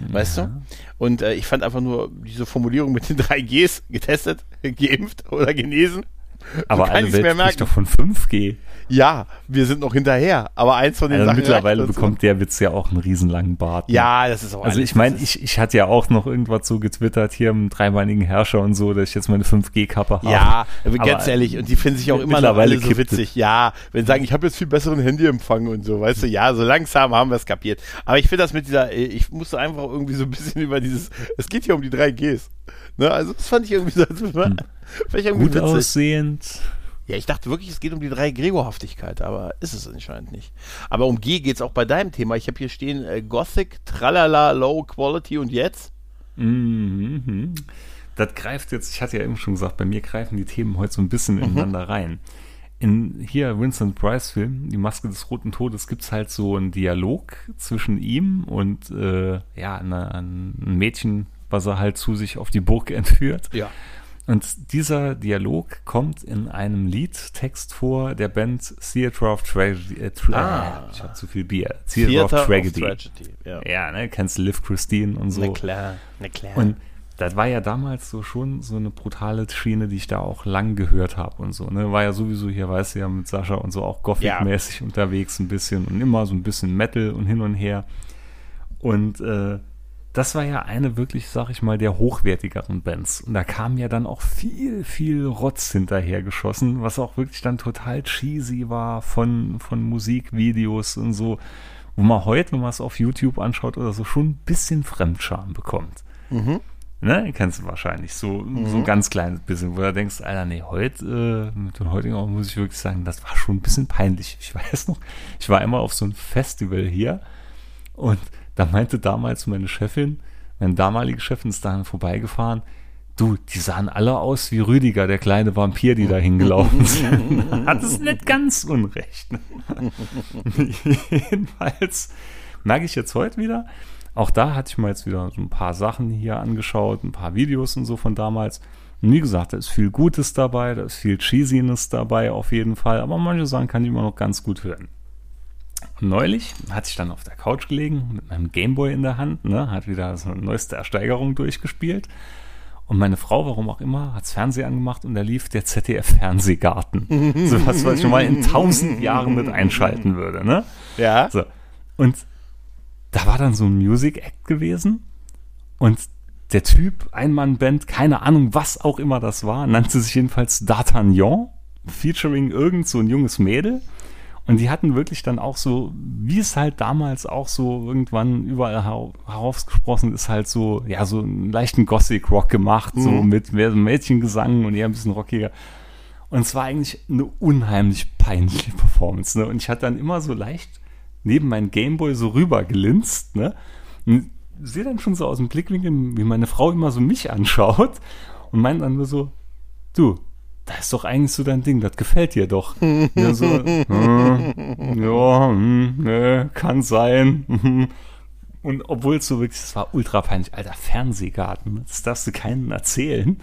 Weißt ja. du? Und äh, ich fand einfach nur diese Formulierung mit den drei Gs, getestet, geimpft oder genesen. Aber eine Welt spricht doch von 5G. Ja, wir sind noch hinterher, aber eins von den also Sachen Mittlerweile bekommt der Witz ja auch einen riesenlangen Bart. Ne? Ja, das ist auch Also ich meine, ich, ich hatte ja auch noch irgendwas so getwittert hier im dreibeinigen Herrscher und so, dass ich jetzt meine 5G-Kappe habe. Ja, aber ganz ehrlich, und die finden sich auch immer noch alle so witzig. Ja, wenn sie sagen, ich habe jetzt viel besseren Handyempfang und so, weißt du, ja, so langsam haben wir es kapiert. Aber ich finde das mit dieser, ich musste einfach irgendwie so ein bisschen über dieses, es geht hier um die drei Gs. Ne? Also das fand ich irgendwie so, hm. gut witzig. aussehend ja, ich dachte wirklich, es geht um die drei Gregorhaftigkeit, aber ist es anscheinend nicht. Aber um G geht es auch bei deinem Thema. Ich habe hier stehen äh, Gothic, Tralala, Low Quality und jetzt? Mhm. Das greift jetzt, ich hatte ja eben schon gesagt, bei mir greifen die Themen heute so ein bisschen mhm. ineinander rein. In hier Vincent Price Film, Die Maske des Roten Todes, gibt es halt so einen Dialog zwischen ihm und äh, ja, eine, ein Mädchen, was er halt zu sich auf die Burg entführt. Ja. Und dieser Dialog kommt in einem Liedtext vor der Band Theatre of Tragedy. Äh, tra ah. Ich habe zu viel Bier. Theatre, Theatre of Tragedy. Of Tragedy ja. ja, ne, kennst du Liv Christine und so. Na klar, na klar. Und das war ja damals so schon so eine brutale Schiene, die ich da auch lang gehört habe und so. Ne? War ja sowieso hier, weißt du ja, mit Sascha und so auch Gothic-mäßig ja. unterwegs ein bisschen und immer so ein bisschen Metal und hin und her. Und äh, das war ja eine wirklich, sag ich mal, der hochwertigeren Bands. Und da kam ja dann auch viel, viel Rotz hinterher geschossen, was auch wirklich dann total cheesy war von, von Musikvideos und so, wo man heute, wenn man es auf YouTube anschaut oder so, schon ein bisschen Fremdscham bekommt. Mhm. Ne, kennst du wahrscheinlich. So, mhm. so ein ganz kleines bisschen, wo du denkst, Alter, nee, heute, äh, mit den heutigen Augen muss ich wirklich sagen, das war schon ein bisschen peinlich. Ich weiß noch, ich war einmal auf so einem Festival hier und da meinte damals meine Chefin, meine damalige Chefin ist daran vorbeigefahren, du, die sahen alle aus wie Rüdiger, der kleine Vampir, die da hingelaufen sind. Hat es nicht ganz unrecht. Jedenfalls merke ich jetzt heute wieder, auch da hatte ich mal jetzt wieder so ein paar Sachen hier angeschaut, ein paar Videos und so von damals. Und wie gesagt, da ist viel Gutes dabei, da ist viel Cheesiness dabei auf jeden Fall, aber manche Sachen kann ich immer noch ganz gut hören. Neulich hatte ich dann auf der Couch gelegen mit meinem Gameboy in der Hand, ne, hat wieder so eine neueste Ersteigerung durchgespielt. Und meine Frau, warum auch immer, hat das Fernseher angemacht und da lief der ZDF-Fernsehgarten. so was, was ich schon mal in tausend Jahren mit einschalten würde, ne? Ja. So. Und da war dann so ein Music Act gewesen und der Typ, Einmann-Band, keine Ahnung, was auch immer das war, nannte sich jedenfalls D'Artagnan, featuring irgend so ein junges Mädel. Und die hatten wirklich dann auch so, wie es halt damals auch so irgendwann überall herausgesprochen ist, halt so, ja, so einen leichten Gothic-Rock gemacht, mhm. so mit Mädchengesang und eher ein bisschen rockiger. Und es war eigentlich eine unheimlich peinliche Performance. Ne? Und ich hatte dann immer so leicht neben meinen Gameboy so rüber gelinst, ne? Und sehe dann schon so aus dem Blickwinkel, wie meine Frau immer so mich anschaut und meint dann nur so, du, das ist doch eigentlich so dein Ding, das gefällt dir doch. ja, so, äh, ja, hm, ne, kann sein. Und obwohl es so wirklich, das war ultra peinlich, alter Fernsehgarten, das darfst du keinem erzählen.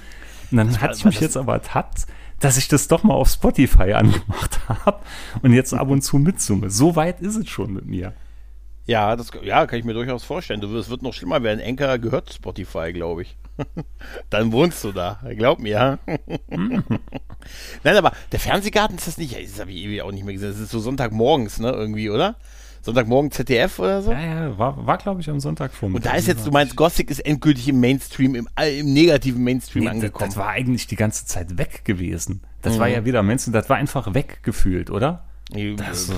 Und dann hatte ich mich jetzt aber ertappt, dass ich das doch mal auf Spotify angemacht habe und jetzt ab und zu mitsumme. So weit ist es schon mit mir. Ja, das ja, kann ich mir durchaus vorstellen. Es wird noch schlimmer werden. Enker gehört Spotify, glaube ich. Dann wohnst du da. Glaub mir. Nein, aber der Fernsehgarten ist das nicht. Das habe ich ewig auch nicht mehr gesehen. Das ist so Sonntagmorgens, ne, irgendwie, oder? Sonntagmorgen ZDF oder so? Ja, ja, war, war glaube ich, am Sonntag vor. Und da ist jetzt, du meinst, Gothic ist endgültig im Mainstream, im, im negativen Mainstream nee, angekommen. Das, das, war eigentlich die ganze Zeit weg gewesen. Das mhm. war ja wieder Mainstream, das war einfach weggefühlt, oder? Das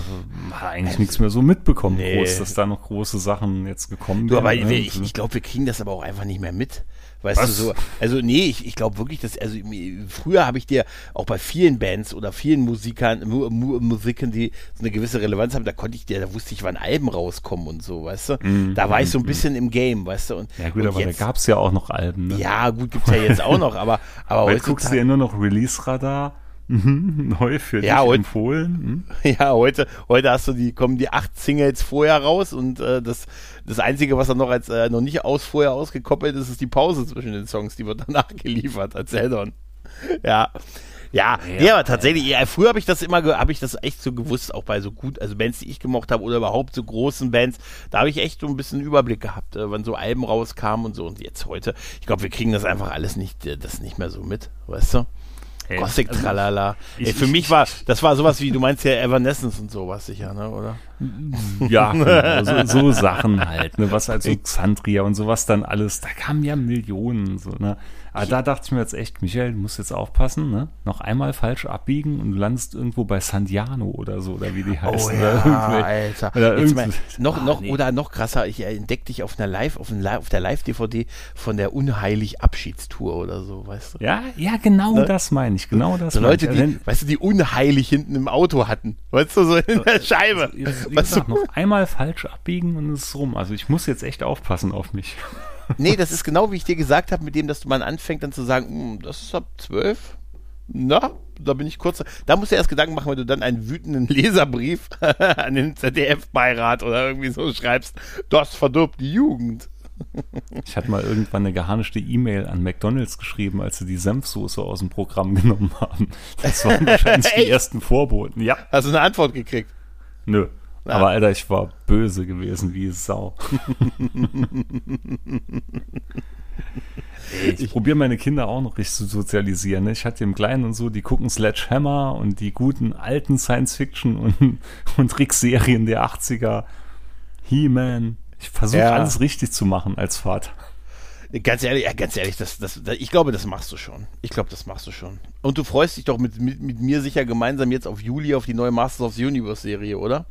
war eigentlich nichts mehr so mitbekommen, nee. groß, dass da noch große Sachen jetzt gekommen sind. Aber ne? ich, ich glaube, wir kriegen das aber auch einfach nicht mehr mit. Weißt Was? du so? Also nee, ich, ich glaube wirklich, dass also früher habe ich dir auch bei vielen Bands oder vielen Musikern, Mu Mu Musikern, die so eine gewisse Relevanz haben, da konnte ich dir, da wusste ich, wann Alben rauskommen und so, weißt du? Mm, da war mm, ich so ein mhm. bisschen mm. im Game, weißt du? Und, ja gut, und aber jetzt, da gab es ja auch noch Alben. Ne? Ja gut, gibt's ja jetzt auch noch, aber aber heute guckst du ja nur noch Release-Radar Mhm, neu für ja, dich heute, empfohlen. Hm? Ja, heute, heute hast du die, kommen die acht Singles vorher raus und äh, das, das Einzige, was dann noch als äh, noch nicht aus vorher ausgekoppelt ist, ist die Pause zwischen den Songs, die wird danach geliefert als Addon. Ja. Ja, ja, ja, aber tatsächlich, ja, früher habe ich das immer, habe ich das echt so gewusst, auch bei so gut, also Bands, die ich gemocht habe oder überhaupt so großen Bands, da habe ich echt so ein bisschen Überblick gehabt, äh, wann so Alben rauskamen und so. Und jetzt heute, ich glaube, wir kriegen das einfach alles nicht, äh, das nicht mehr so mit, weißt du? Hey, Gothic also, Tralala. Ich, Ey, für ich, mich war, das war sowas wie, du meinst ja Evanescence und sowas sicher, ne, oder? Ja, genau, so, so, Sachen halt, ne, was halt so Xandria und sowas dann alles, da kamen ja Millionen, so, ne. Aber da dachte ich mir jetzt echt, Michael, du musst jetzt aufpassen, ne? Noch einmal falsch abbiegen und du landest irgendwo bei Sandiano oder so, oder wie die oh heißen. Oh ja, Alter. Oder mal, noch, Ach, noch, nee. oder noch krasser, ich entdeckte dich auf einer Live, auf, ein, auf der Live-DVD von der Unheilig Abschiedstour oder so, weißt du? Ja, ja, genau ne? das meine ich, genau das so Leute, ich. die, weißt du, die unheilig hinten im Auto hatten, weißt du, so in der Scheibe. Wie gesagt, noch einmal falsch abbiegen und es ist rum. Also ich muss jetzt echt aufpassen auf mich. Nee, das ist genau wie ich dir gesagt habe, mit dem, dass du mal anfängst dann zu sagen, hm, das ist ab zwölf. Na, da bin ich kurz. Da musst du erst Gedanken machen, wenn du dann einen wütenden Leserbrief an den ZDF-Beirat oder irgendwie so schreibst, das verdirbt die Jugend. Ich hatte mal irgendwann eine geharnischte E-Mail an McDonalds geschrieben, als sie die Senfsoße aus dem Programm genommen haben. Das waren wahrscheinlich die ersten Vorboten, ja. Hast du eine Antwort gekriegt? Nö. Ja. Aber Alter, ich war böse gewesen wie Sau. Ich, ich probiere meine Kinder auch noch richtig zu sozialisieren. Ne? Ich hatte im Kleinen und so, die gucken Sledgehammer und die guten alten Science-Fiction und, und Trickserien der 80er. He-Man. Ich versuche ja. alles richtig zu machen als Vater. Ganz ehrlich, ganz ehrlich, das, das, das, ich glaube, das machst du schon. Ich glaube, das machst du schon. Und du freust dich doch mit, mit, mit mir sicher gemeinsam jetzt auf Juli auf die neue Masters of the Universe Serie, oder?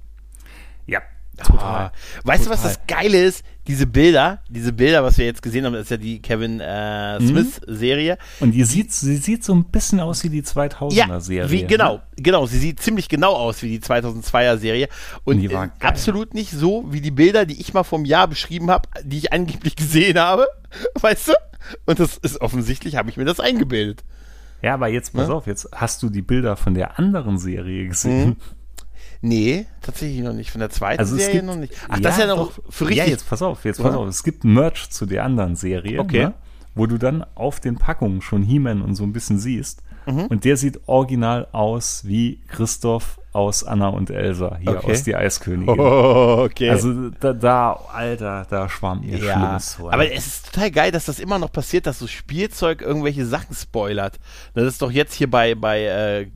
Ja, Total. Ah, weißt Total. du, was das Geile ist? Diese Bilder, diese Bilder, was wir jetzt gesehen haben, das ist ja die Kevin äh, Smith-Serie. Mhm. Und die sieht, sie sieht so ein bisschen aus wie die 2000er-Serie. Ja, wie, genau, ne? genau. Sie sieht ziemlich genau aus wie die 2002er-Serie. Und, Und äh, absolut nicht so wie die Bilder, die ich mal vom Jahr beschrieben habe, die ich angeblich gesehen habe. Weißt du? Und das ist offensichtlich, habe ich mir das eingebildet. Ja, aber jetzt pass ja? auf, jetzt hast du die Bilder von der anderen Serie gesehen. Mhm. Nee, tatsächlich noch nicht. Von der zweiten also Serie gibt, noch nicht. Ach, ja, das ist ja noch doch, für richtig. Ja, jetzt pass auf, jetzt pass auf. Es gibt Merch zu der anderen Serie, okay. ne, wo du dann auf den Packungen schon He-Man und so ein bisschen siehst. Mhm. Und der sieht original aus wie Christoph aus Anna und Elsa, hier okay. aus Die Eiskönigin. Oh, okay. Also da, da Alter, da schwamm ihr ja, Schlimmes vor. Aber es ist total geil, dass das immer noch passiert, dass so Spielzeug irgendwelche Sachen spoilert. Das ist doch jetzt hier bei, bei äh,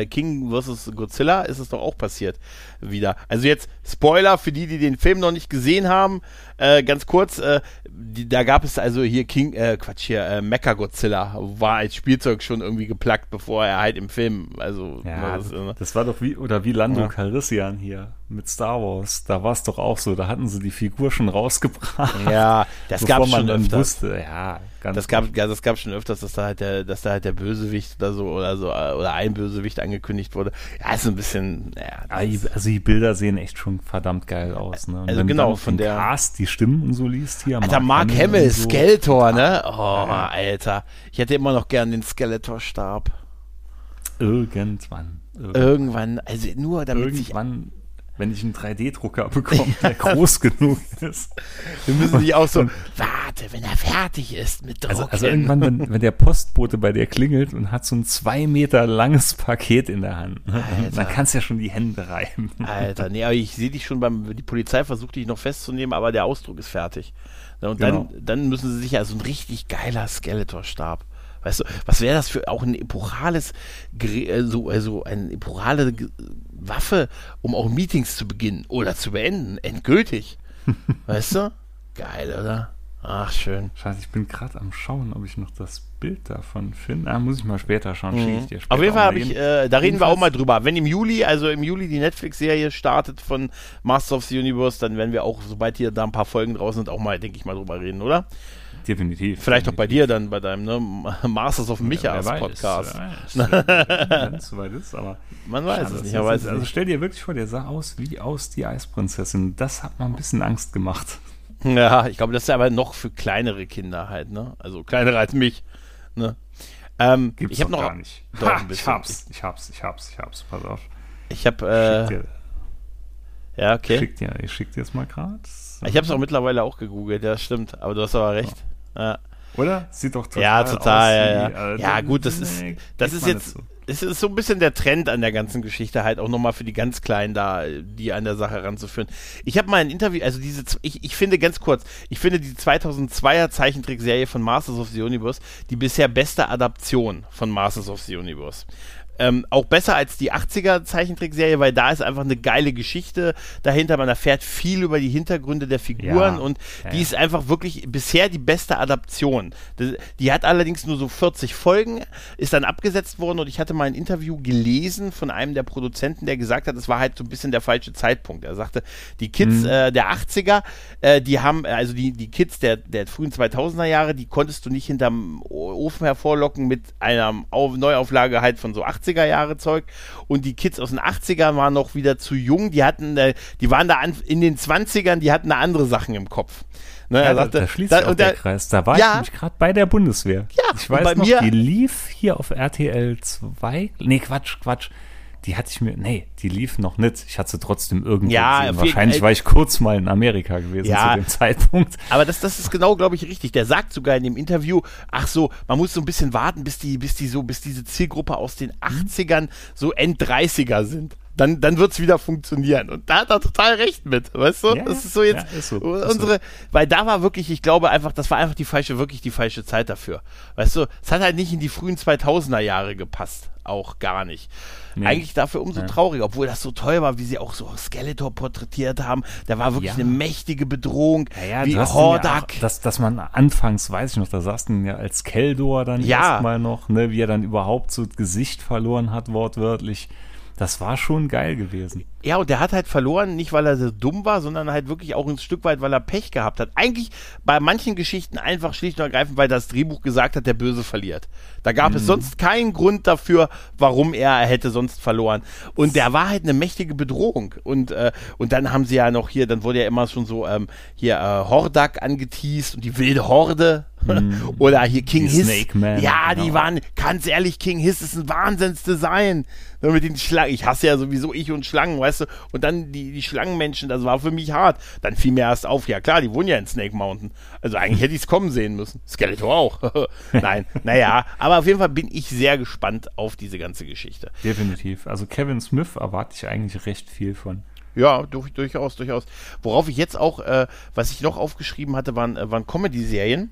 äh King vs. Godzilla ist es doch auch passiert wieder. Also jetzt Spoiler für die, die den Film noch nicht gesehen haben. Äh, ganz kurz, äh, die, da gab es also hier King, äh, Quatsch hier, äh, Mecha Godzilla war als Spielzeug schon irgendwie geplackt, bevor er halt im Film, also ja, das, das war doch wie oder wie Lando ja. Calrissian hier mit Star Wars. Da war es doch auch so. Da hatten sie die Figur schon rausgebracht. Ja, das gab schon öfters. Wusste. Ja, ganz das gab, ja, das gab schon öfters, dass da halt der, dass da halt der Bösewicht oder so oder so oder ein Bösewicht angekündigt wurde. Ja, ist ein bisschen. Ja, also die Bilder sehen echt schon verdammt geil aus. Ne? also genau von der Cast die Stimmen und so liest hier. Alter, Mark, Mark Hamill, so. Skeletor, ne? Oh, ja. Alter, ich hätte immer noch gern den Skeletor-Stab. Irgendwann. Irgendwann. Irgendwann, also nur damit Irgendwann wenn ich einen 3D-Drucker bekomme, der groß genug ist. Wir müssen nicht auch so, warte, wenn er fertig ist mit Drucken. Also, also irgendwann, wenn, wenn, der Postbote bei dir klingelt und hat so ein zwei Meter langes Paket in der Hand, ne? dann kannst du ja schon die Hände reiben. Alter, nee, aber ich sehe dich schon beim, die Polizei versucht dich noch festzunehmen, aber der Ausdruck ist fertig. Und genau. dann, dann müssen sie sich ja so ein richtig geiler Skeletor-Stab Weißt du, was wäre das für auch ein epochales, äh, so also eine epochale Waffe, um auch Meetings zu beginnen oder zu beenden, endgültig. weißt du? Geil, oder? Ach, schön. Scheiße, ich bin gerade am Schauen, ob ich noch das Bild davon finde. Ah, muss ich mal später schauen. Mhm. Ich dir später Auf jeden Fall habe ich, äh, da reden wir auch mal drüber. Wenn im Juli, also im Juli die Netflix-Serie startet von Masters of the Universe, dann werden wir auch, sobald hier da ein paar Folgen draußen sind, auch mal, denke ich mal, drüber reden, oder? Definitiv. Vielleicht definitiv. auch bei dir dann, bei deinem ne, Masters of Michas ja, Podcast. Wenn es soweit ist, aber. Man weiß es nicht. Weiß also stell dir wirklich vor, der sah aus wie aus die Eisprinzessin. Das hat mal ein bisschen Angst gemacht. Ja, ich glaube, das ist aber noch für kleinere Kinder halt, ne? Also kleinere als mich. Ne? Ähm, Gibt's ich habe noch gar nicht. Doch, ha, ich hab's, ich hab's, ich hab's, ich hab's, pass auf. Ich habe äh, ja, okay. Schick dir, ich schick dir jetzt mal gerade. Ich habe es auch mittlerweile auch gegoogelt, ja, stimmt. Aber du hast aber recht. Ja. Oder? Sieht doch total Ja, total, ja, ja. Wie, äh, ja, gut, das ist, das ist jetzt, es ist so ein bisschen der Trend an der ganzen Geschichte, halt auch nochmal für die ganz Kleinen da, die an der Sache ranzuführen. Ich habe mal ein Interview, also diese, ich, ich finde ganz kurz, ich finde die 2002er Zeichentrickserie von Masters of the Universe die bisher beste Adaption von Masters of the Universe. Ähm, auch besser als die 80er Zeichentrickserie, weil da ist einfach eine geile Geschichte dahinter. Man erfährt viel über die Hintergründe der Figuren ja. und ja, die ist einfach wirklich bisher die beste Adaption. Das, die hat allerdings nur so 40 Folgen, ist dann abgesetzt worden und ich hatte mal ein Interview gelesen von einem der Produzenten, der gesagt hat, es war halt so ein bisschen der falsche Zeitpunkt. Er sagte, die Kids mhm. äh, der 80er, äh, die haben, also die, die Kids der, der frühen 2000er Jahre, die konntest du nicht hinterm Ofen hervorlocken mit einer Neuauflage halt von so 80 70er Jahre Zeug und die Kids aus den 80ern waren noch wieder zu jung, die hatten, äh, die waren da an, in den 20ern, die hatten da andere Sachen im Kopf. Ne, ja, sagte, da schließt da, sich auch der, der Kreis. Da war ja, ich nämlich gerade bei der Bundeswehr. Ja, ich weiß noch, mir, die lief hier auf RTL 2. Nee, Quatsch, Quatsch die hatte ich mir, nee, die lief noch nicht. Ich hatte sie trotzdem irgendwie ja, gesehen. Wahrscheinlich war ich kurz mal in Amerika gewesen ja, zu dem Zeitpunkt. Aber das, das ist genau, glaube ich, richtig. Der sagt sogar in dem Interview, ach so, man muss so ein bisschen warten, bis die, bis die so, bis diese Zielgruppe aus den 80ern so End-30er sind dann, dann wird's wieder funktionieren. Und da hat er total recht mit, weißt du? Ja, das ist so jetzt ja, ist so, unsere, ist weil da war wirklich, ich glaube einfach, das war einfach die falsche, wirklich die falsche Zeit dafür. Weißt du, es hat halt nicht in die frühen 2000er Jahre gepasst. Auch gar nicht. Nee. Eigentlich dafür umso Ja. trauriger, obwohl das so toll war, wie sie auch so Skeletor porträtiert haben. Da war wirklich Ja. eine mächtige Bedrohung, Ja, ja, wie ja Hordak. auch, dass, dass man anfangs, weiß ich noch, da saß ihn ja als Keldor dann Ja. erstmal noch, ne, wie er dann überhaupt so Gesicht verloren hat, wortwörtlich. Das war schon geil gewesen. Ja, und der hat halt verloren, nicht weil er so dumm war, sondern halt wirklich auch ein Stück weit, weil er Pech gehabt hat. Eigentlich bei manchen Geschichten einfach schlicht und ergreifend, weil das Drehbuch gesagt hat, der Böse verliert. Da gab Mhm. es sonst keinen Grund dafür, warum er hätte sonst verloren. Und der war halt eine mächtige Bedrohung. Und, äh, und dann haben sie ja noch hier, dann wurde ja immer schon so ähm, hier äh, Hordak angeteased und die wilde Horde. Oder hier King Mhm. Die Hiss. Snake Man, ja, die genau. waren, ganz ehrlich, King Hiss ist ein Wahnsinnsdesign. Nur mit den Schlangen. Ich hasse ja sowieso ich und Schlangen, weißt du. Und dann die, die Schlangenmenschen, das war für mich hart. Dann fiel mir erst auf, ja klar, die wohnen ja in Snake Mountain. Also eigentlich hätte ich es kommen sehen müssen. Skeletor auch. Nein, naja. Aber auf jeden Fall bin ich sehr gespannt auf diese ganze Geschichte. Definitiv. Also Kevin Smith erwarte ich eigentlich recht viel von. Ja, durch, durchaus, durchaus. Worauf ich jetzt auch, äh, was ich noch aufgeschrieben hatte, waren, äh, waren Comedy-Serien.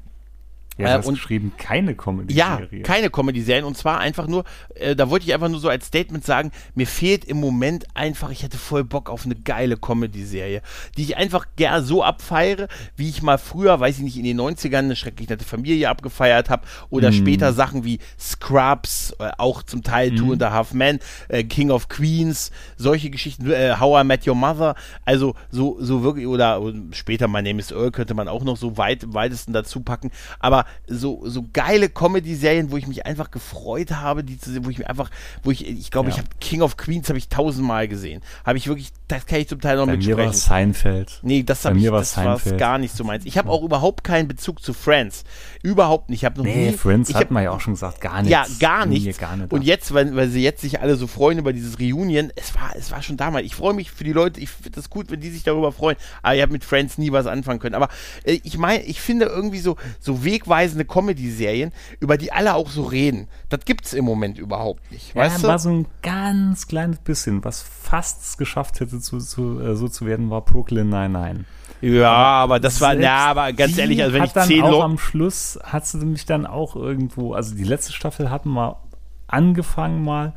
Ja, Äh, du hast und- geschrieben, keine Ja, Comedy-Serie. keine Comedy-Serien. Und zwar einfach nur, äh, da wollte ich einfach nur so als Statement sagen, mir fehlt im Moment einfach, ich hätte voll Bock auf eine geile Comedy-Serie, die ich einfach gern so abfeiere, wie ich mal früher, weiß ich nicht, in den 90ern eine schrecklich nette Familie abgefeiert habe oder später Sachen wie Scrubs, äh, auch zum Teil Two and a Half Men, äh, King of Queens, solche Geschichten, äh, How I Met Your Mother, also so, so wirklich, oder später My Name is Earl könnte man auch noch so weit, weitesten dazu packen, aber so, so geile Comedy-Serien, wo ich mich einfach gefreut habe, die zu sehen, wo ich mir einfach, wo ich, ich glaube, Ja. ich habe King of Queens habe ich tausendmal gesehen. Habe ich wirklich, das kann ich zum Teil noch Bei mir war mitsprechen. es Seinfeld. Nee, das, Bei hab ich, mir war das war gar nicht so meins. Ich habe auch überhaupt keinen Bezug zu Friends. Überhaupt nicht. Ich habe noch Nee, nie. Friends ich hat hab, man ja auch schon gesagt, gar nichts. ja, gar Mir nichts. Gar nicht und jetzt, weil, weil sie jetzt sich alle so freuen über dieses Reunion, es war, es war schon damals. Ich freue mich für die Leute, ich finde das gut, wenn die sich darüber freuen. Aber ich habe mit Friends nie was anfangen können. Aber äh, ich meine, ich finde irgendwie so, so wegweisende Comedy-Serien, über die alle auch so reden. Das gibt's im Moment überhaupt nicht. Ja, Weißt du? war so ein ganz kleines bisschen, was fast es geschafft hätte, zu, zu, äh, so zu werden, war Brooklyn 99. Ja, aber das war, ja, aber ganz ehrlich, also wenn ich zehn Leute. am Schluss hat sie mich dann auch irgendwo, also die letzte Staffel hatten wir angefangen mal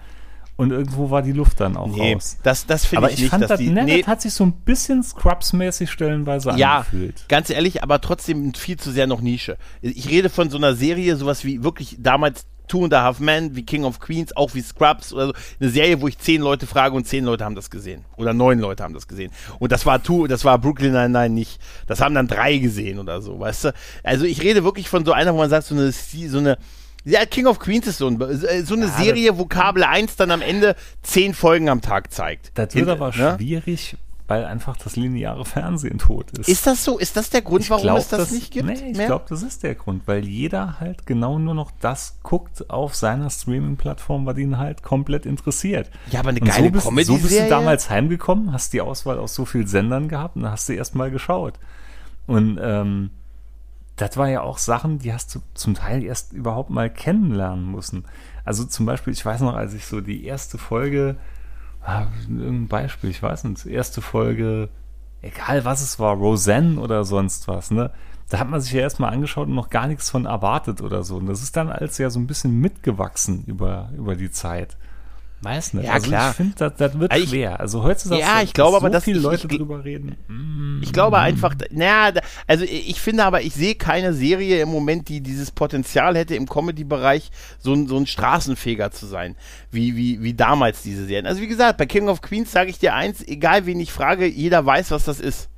und irgendwo war die Luft dann auch Nee, raus. das, das finde Aber ich ich, nicht, fand dass das, die. ne, nee, das hat sich so ein bisschen Scrubs-mäßig stellenweise ja, angefühlt. ganz ehrlich, aber trotzdem viel zu sehr noch Nische. Ich rede von so einer Serie, sowas wie wirklich damals Two and a Half Men, wie King of Queens, auch wie Scrubs oder so. Eine Serie, wo ich zehn Leute frage und zehn Leute haben das gesehen. Oder neun Leute haben das gesehen. Und das war Two, das war Brooklyn Nine-Nine nicht. Das haben dann drei gesehen oder so, weißt du? Also ich rede wirklich von so einer, wo man sagt, so eine, so eine ja, King of Queens ist so, ein, so eine Ja, Serie, wo Kabel 1 dann am Ende zehn Folgen am Tag zeigt. Das wird aber ne? schwierig, weil einfach das lineare Fernsehen tot ist. Ist das so? Ist das der Grund, warum glaub, es das, nicht gibt? Nee, ich glaube, das ist der Grund, weil jeder halt genau nur noch das guckt auf seiner Streaming-Plattform, was ihn halt komplett interessiert. Ja, aber eine Und geile so bist, so bist du damals heimgekommen, hast die Auswahl aus so vielen Sendern gehabt und dann hast du erst mal geschaut. Und ähm, das war ja auch Sachen, die hast du zum Teil erst überhaupt mal kennenlernen müssen. Also zum Beispiel, ich weiß noch, als ich so die erste Folge, ah, irgendein Beispiel, ich weiß nicht, erste Folge, egal was es war, Roseanne oder sonst was, ne? Da hat man sich ja erstmal angeschaut und noch gar nichts von erwartet oder so. Und das ist dann als ja so ein bisschen mitgewachsen über, über die Zeit. Weiß nicht. Ja, also klar. ich finde, das, das wird Also ich- schwer. Also heutzutage, Ja, dass ich glaube so aber, dass viele ich- Leute ich- drüber reden. Ich glaube einfach, naja, also ich finde aber, ich sehe keine Serie im Moment, die dieses Potenzial hätte, im Comedy-Bereich so ein, so ein Straßenfeger zu sein, wie, wie, wie damals diese Serien. Also wie gesagt, bei King of Queens sage ich dir eins, egal wen ich frage, jeder weiß, was das ist.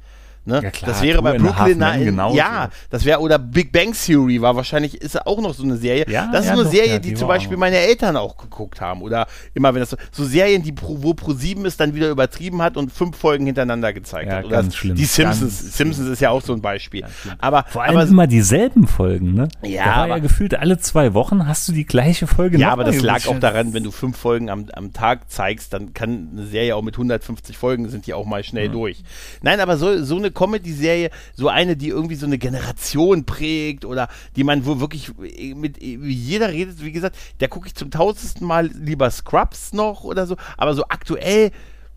Ne? Ja, klar, das wäre bei Brooklyn Nine- genauso. ja, das wäre oder Big Bang Theory war wahrscheinlich ist auch noch so eine Serie. Ja, das ist ja, eine doch, Serie, die, die zum Beispiel auch. meine Eltern auch geguckt haben oder immer wenn das so, so Serien, die pro, wo Pro 7 es dann wieder übertrieben hat und fünf Folgen hintereinander gezeigt hat. Oder ganz schlimm, Die Simpsons, ganz Simpsons ist ja auch so ein Beispiel. Aber Vor allem aber, immer dieselben Folgen, ne? Ja, da war aber- ja gefühlt alle zwei Wochen hast du die gleiche Folge ja, aber das lag auch daran, wenn du fünf Folgen am, am Tag zeigst, dann kann eine Serie auch mit 150 Folgen sind die auch mal schnell durch. Nein, aber so, so eine Comedy-Serie, so eine, die irgendwie so eine Generation prägt oder die man wo wirklich mit wie jeder redet, wie gesagt, da gucke ich zum tausendsten Mal lieber Scrubs noch oder so, aber so aktuell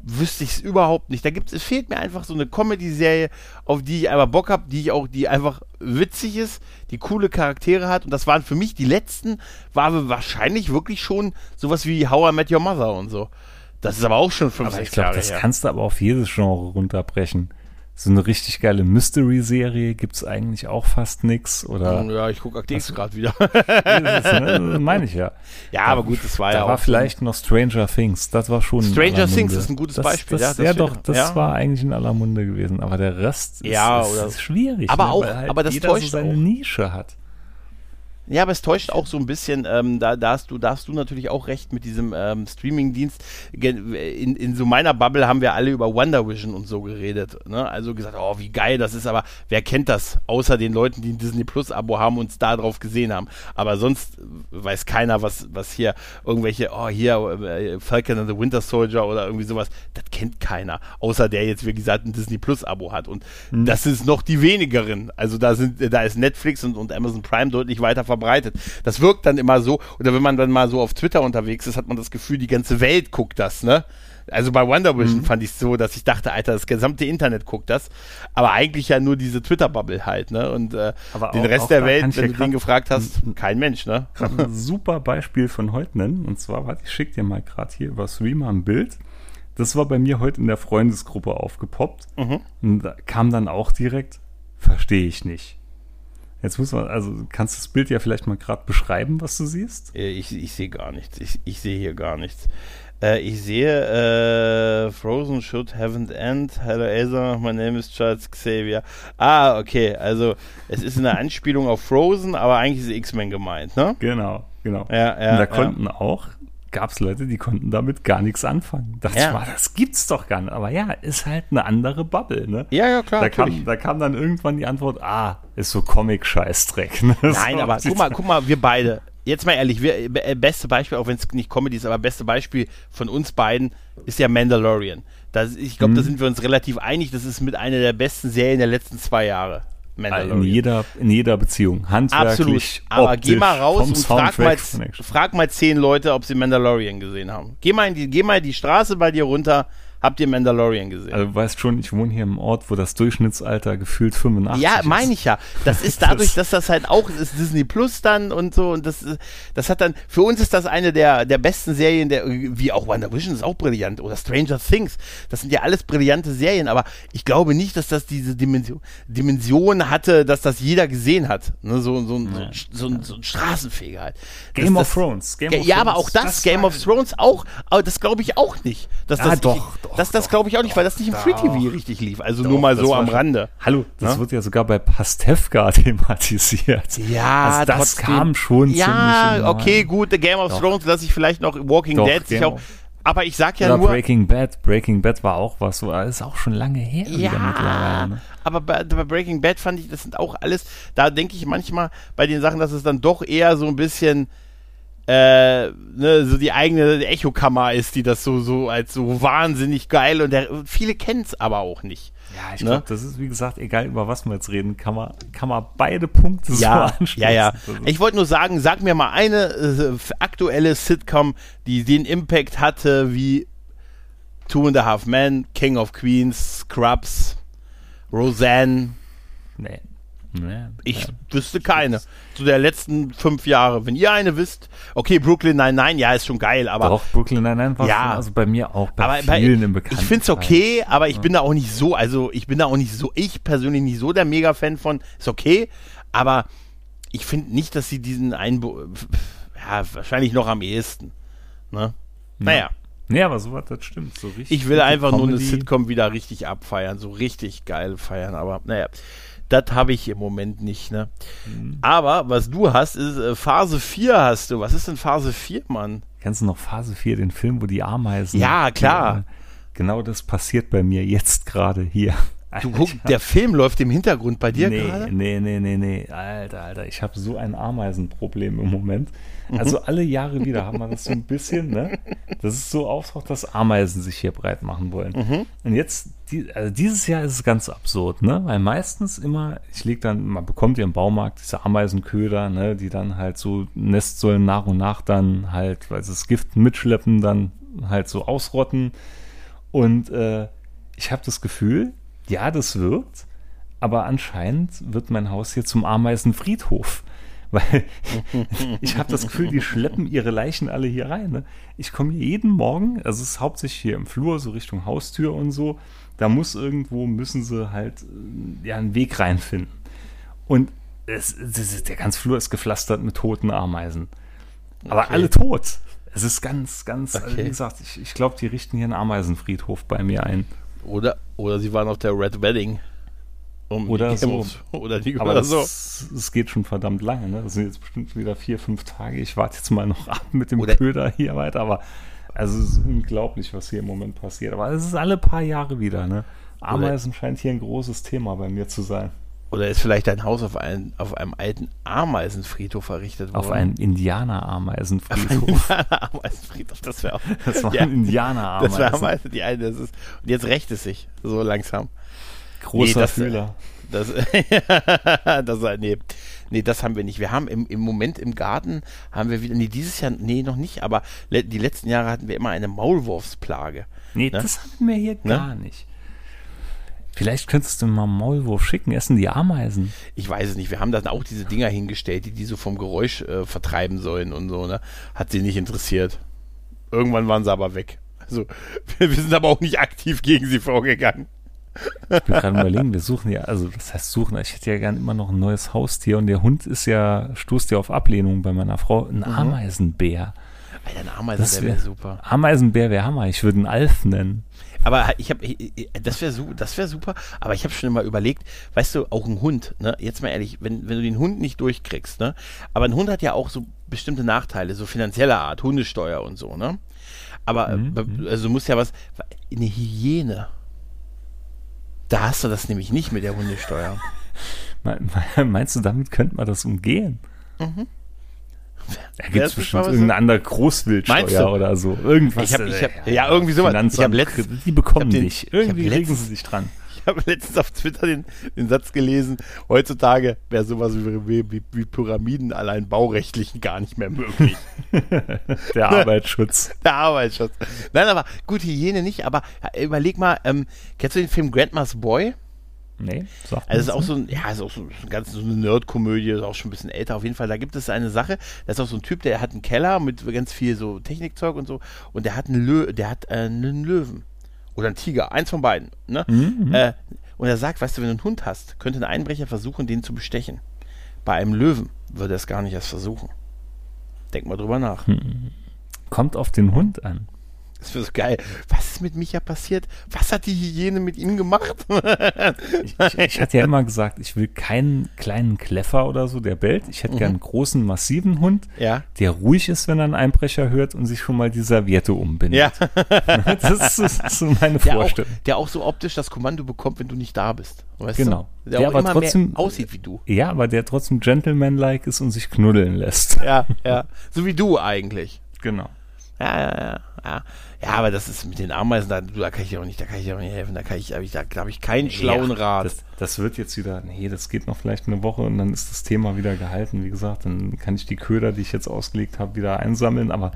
wüsste ich es überhaupt nicht. Da gibt es fehlt mir einfach so eine Comedy-Serie, auf die ich einfach Bock habe, die ich auch, die einfach witzig ist, die coole Charaktere hat. Und das waren für mich die letzten, war wahrscheinlich wirklich schon sowas wie How I Met Your Mother und so. Das ist aber auch schon fünf, aber sechs ich glaube, Jahre das her. kannst du aber auf jedes Genre runterbrechen. So eine richtig geile Mystery-Serie gibt es eigentlich auch fast nix. Oder Ja, ich gucke Aktiv gerade wieder. ne, meine ich ja. ja, aber gut, das war Da ja war auch so- vielleicht noch Stranger Things. Das war schon. Stranger Things ist ein gutes das, Beispiel, Das, ja, das ja doch, das Ja. war eigentlich in aller Munde gewesen. Aber der Rest ist, Ja, ist, ist schwierig. Aber ne, auch- weil halt aber das täuscht so seine auch. Nische hat. Ja, aber es täuscht auch so ein bisschen, ähm, da, da, hast du, da hast du natürlich auch recht mit diesem ähm, Streaming-Dienst. In, in so meiner Bubble haben wir alle über Wonder Vision und so geredet. Ne? Also gesagt, oh, wie geil das ist, aber wer kennt das? Außer den Leuten, die ein Disney Plus-Abo haben und es da drauf gesehen haben. Aber sonst weiß keiner, was, was hier irgendwelche, oh, hier äh, Falcon and the Winter Soldier oder irgendwie sowas, das kennt keiner. Außer der jetzt, wie gesagt, ein Disney Plus-Abo hat. Und das ist noch die wenigeren. Also da sind, da ist Netflix und, und Amazon Prime deutlich weiter verbreitet. Das wirkt dann immer so, oder wenn man dann mal so auf Twitter unterwegs ist, hat man das Gefühl, die ganze Welt guckt das, ne? Also bei Wonder Vision fand ich es so, dass ich dachte, Alter, das gesamte Internet guckt das, aber eigentlich ja nur diese Twitter-Bubble halt, ne? Und äh, Aber den auch- Rest auch der Welt, wenn du den gefragt hast, kein Mensch, ne? ein super Beispiel von heute nennen. Und zwar, warte, ich schicke dir mal gerade hier über Streamer ein Bild. Das war bei mir heute in der Freundesgruppe aufgepoppt. Mhm. Und da kam dann auch direkt, verstehe ich nicht. Jetzt muss man, also kannst du das Bild ja vielleicht mal gerade beschreiben, was du siehst? Äh, Ich, ich sehe gar nichts. Ich, ich sehe hier gar nichts. Äh, ich sehe äh, Frozen should haven't end. Hello Asa, my name is Charles Xavier. Ah, okay. Also es ist eine Anspielung auf Frozen, aber eigentlich ist X-Men gemeint, ne? Genau, genau. Ja, ja, Und da ja. konnten auch, gab es Leute, die konnten damit gar nichts anfangen. Dachte Ja. mal, das gibt's doch gar nicht. Aber ja, ist halt eine andere Bubble, ne? Ja, ja, klar. Da kam, da kam dann irgendwann die Antwort, ah, ist so Comic-Scheißdreck. Ne? Nein, aber guck mal, guck mal, wir beide. Jetzt mal ehrlich, wir, äh, beste Beispiel, auch wenn es nicht Comedy ist, aber beste Beispiel von uns beiden ist ja Mandalorian. Das, ich glaube, da Mhm. sind wir uns relativ einig. Das ist mit einer der besten Serien der letzten zwei Jahre. In jeder, in jeder Beziehung. Handwerklich, Absolut. Aber optisch, geh mal raus und frag mal, frag mal zehn Leute, ob sie Mandalorian gesehen haben. Geh mal, in die, geh mal die Straße bei dir runter. Habt ihr Mandalorian gesehen? Also du weißt schon, ich wohne hier im Ort, wo das Durchschnittsalter gefühlt 85 ja, ist. meine ich ja. Das ist dadurch, dass das halt auch ist Disney Plus dann und so und das, ist- das hat dann, für uns ist das eine der, der besten Serien, der, wie auch Wonder Vision ist auch brillant oder Stranger Things. Das sind ja alles brillante Serien, aber ich glaube nicht, dass das diese Dimension, Dimension hatte, dass das jeder gesehen hat. Ne, so, so, ein- so, ein- so, so ein Straßenfeger halt. Game Das- of das- Thrones. Game Ge- of ja, aber auch das, das Game of Thrones auch, aber das glaube ich auch nicht. Dass Ah, das, doch, ich, doch, das, das glaube ich auch nicht, weil das nicht im. Free TV richtig lief. Also Doch, nur mal so am schon- Rande. Hallo, das Ja? wird ja sogar bei Pastewka thematisiert. Ja, also das trotzdem. kam schon ziemlich Ja, okay, gut, The Game of Doch. Thrones lasse ich vielleicht noch Walking Doch, Dead sich Game auch. Aber ich sag ja Oder nur. Breaking Bad. Breaking Bad war auch was, ist auch schon lange her Ja. Ne? aber bei, bei Breaking Bad fand ich, das sind auch alles, da denke ich manchmal bei den Sachen, dass es dann doch eher so ein bisschen äh, ne, so die eigene Echokammer ist, die das so, so als so wahnsinnig geil und der, viele kennen es aber auch nicht. Ja, ich Ne? glaube, das ist, wie gesagt, egal über was wir jetzt reden, kann man, kann man beide Punkte Ja, so anschließen. ja, ja. Ich wollte nur sagen, sag mir mal eine äh, aktuelle Sitcom, die den Impact hatte wie Two and a Half Men, King of Queens, Scrubs, Roseanne. nee. Nee. Ich ja. wüsste keine. Zu der letzten fünf Jahre. Wenn ihr eine wisst, okay, Brooklyn nein, nein, ja, ist schon geil, aber Doch, Brooklyn Nine-Nine war Ja. also bei mir auch, bei aber bei, vielen im ich Bekanntenkreis. finde es okay, aber ich bin da auch nicht so, also ich bin da auch nicht so, ich persönlich nicht so der Mega-Fan von, ist okay, aber ich finde nicht, dass sie diesen Einbo ja, wahrscheinlich noch am ehesten. Ne? Naja, Nee, aber sowas, das stimmt. So richtig ich will einfach nur eine Comedy. Sitcom wieder richtig abfeiern, so richtig geil feiern, aber naja, das habe ich im Moment nicht, ne? Mhm. Aber was du hast, ist äh, Phase 4 hast du. Was ist denn Phase 4, Mann? Kennst du noch Phase 4, den Film, wo die Ameisen. Ja, klar. Ja, genau das passiert bei mir jetzt gerade hier. Du guck, der Film läuft im Hintergrund bei dir nee, gerade? nee, nee, nee, nee. Alter, Alter, ich habe so ein Ameisenproblem im Moment. Also alle Jahre wieder haben wir das so ein bisschen, ne? Das ist so auftaucht, dass Ameisen sich hier breit machen wollen. Mhm. Und jetzt, die, also dieses Jahr ist es ganz absurd, ne? Weil meistens immer, ich leg dann, man bekommt ja im Baumarkt diese Ameisenköder, ne? Die dann halt so Nestsäulen nach und nach dann halt, weil sie das Gift mitschleppen, dann halt so ausrotten. Und äh, ich habe das Gefühl, ja, das wirkt, aber anscheinend wird mein Haus hier zum Ameisenfriedhof. Weil ich habe das Gefühl, die schleppen ihre Leichen alle hier rein. Ne? Ich komme jeden Morgen, also es ist hauptsächlich hier im Flur, so Richtung Haustür und so. Da muss irgendwo, müssen sie halt äh, ja, einen Weg reinfinden. Und es, es, der ganze Flur ist gepflastert mit toten Ameisen. Aber Okay. alle tot. Es ist ganz, ganz, also Okay. wie gesagt, ich, ich glaube, die richten hier einen Ameisenfriedhof bei mir ein. Oder, oder sie waren auf der Red Wedding. Um Oder die so. Oder, die, Aber oder das, so. es geht schon verdammt lange. Ne? Das sind jetzt bestimmt wieder vier, fünf Tage. Ich warte jetzt mal noch ab mit dem Oder- Köder hier weiter. Aber also es ist unglaublich, was hier im Moment passiert. Aber es ist alle paar Jahre wieder. Ne? Ameisen scheint hier ein großes Thema bei mir zu sein. Oder ist vielleicht dein Haus auf, ein, auf einem alten Ameisenfriedhof errichtet worden? Auf einem Indianer-Ameisenfriedhof. Ameisenfriedhof, das wäre auch. Das war Ja. ein Das wäre Indianer-Ameisen. Ameisen, die eine, das ist. Und jetzt rächt es sich, so langsam. Großer Nee, das- Fühler. Das, das, nee, nee, das haben wir nicht. Wir haben im, im Moment im Garten, haben wir wieder, nee, dieses Jahr, nee, noch nicht, aber le, die letzten Jahre hatten wir immer eine Maulwurfsplage. Nee, Ne? das hatten wir hier Ne? gar nicht. Vielleicht könntest du mal einen Maulwurf schicken. Essen die Ameisen. Ich weiß es nicht. Wir haben dann auch diese Dinger hingestellt, die die so vom Geräusch äh, vertreiben sollen und so, ne? Hat sie nicht interessiert. Irgendwann waren sie aber weg. Also, wir, wir sind aber auch nicht aktiv gegen sie vorgegangen. Ich bin gerade überlegen, wir suchen ja, also das heißt suchen, ich hätte ja gern immer noch ein neues Haustier und der Hund ist ja, stoßt ja auf Ablehnung bei meiner Frau. Ein Ameisenbär. Alter, ein Ameisen, Das der wär- wäre super. Ameisenbär wäre Hammer. Ich würde einen Alf nennen. Aber ich habe, das wäre das wäre super. Aber ich habe schon immer überlegt, weißt du, auch ein Hund, ne? Jetzt mal ehrlich, wenn, wenn du den Hund nicht durchkriegst, ne? Aber ein Hund hat ja auch so bestimmte Nachteile, so finanzieller Art, Hundesteuer und so, ne? Aber äh, Mhm, also du musst ja was, eine Hyäne. Da hast du das nämlich nicht mit der Hundesteuer. Me- me- Meinst du, damit könnte man das umgehen? Da gibt es nicht bestimmt irgendeine so? andere Großwildsteuer oder so. Irgendwas. Ich hab- ich äh, hab- ja, irgendwie sowas. Ich hab Finanzamt, letzt- die bekommen den- hab Irgendwie regen sie sich dran. Ich habe letztens auf Twitter den, den Satz gelesen, heutzutage wäre sowas wie, wie, wie Pyramiden allein baurechtlich gar nicht mehr möglich. Der Arbeitsschutz. Der Arbeitsschutz. Nein, aber gut, Hyäne nicht, aber ja, überleg mal, ähm, kennst du den Film Grandma's Boy? Nee, sagt Also es ist auch so ein, ja, ist auch so ein ganz so eine Nerd-Komödie, ist auch schon ein bisschen älter. Auf jeden Fall, da gibt es eine Sache, da ist auch so ein Typ, der hat einen Keller mit ganz viel so Technikzeug und so und der hat einen, Lö der hat, äh, einen Löwen. Oder einen Tiger, eins von beiden. Ne? Mhm. Äh, und er sagt, weißt du, wenn du einen Hund hast, könnte ein Einbrecher versuchen, den zu bestechen. Bei einem Löwen würde er es gar nicht erst versuchen. Denk mal drüber nach. Kommt auf den Hund an. Das wäre so geil. Was ist mit Micha passiert? Was hat die Hyäne mit ihm gemacht? Ich, ich, ich hatte ja immer gesagt, ich will keinen kleinen Kleffer oder so, der bellt. Ich hätte Mhm. gern einen großen, massiven Hund, ja. der ruhig ist, wenn er einen Einbrecher hört und sich schon mal die Serviette umbindet. Ja. Das ist, das ist so meine Der auch, Vorstellung. der auch so optisch das Kommando bekommt, wenn du nicht da bist. Weißt Genau. Du? Der, Der auch aber immer trotzdem- mehr aussieht wie du. Ja, aber der trotzdem gentlemanlike ist und sich knuddeln lässt. Ja, ja. So wie du eigentlich. Genau. Ja, ja, ja. Ja, ja aber das ist mit den Ameisen, da, da kann ich dir auch nicht, da kann ich auch nicht helfen. Da kann ich, da habe ich keinen schlauen Ja, Rat. Das, das wird jetzt wieder, nee, das geht noch vielleicht eine Woche und dann ist das Thema wieder gehalten. Wie gesagt, dann kann ich die Köder, die ich jetzt ausgelegt habe, wieder einsammeln. Aber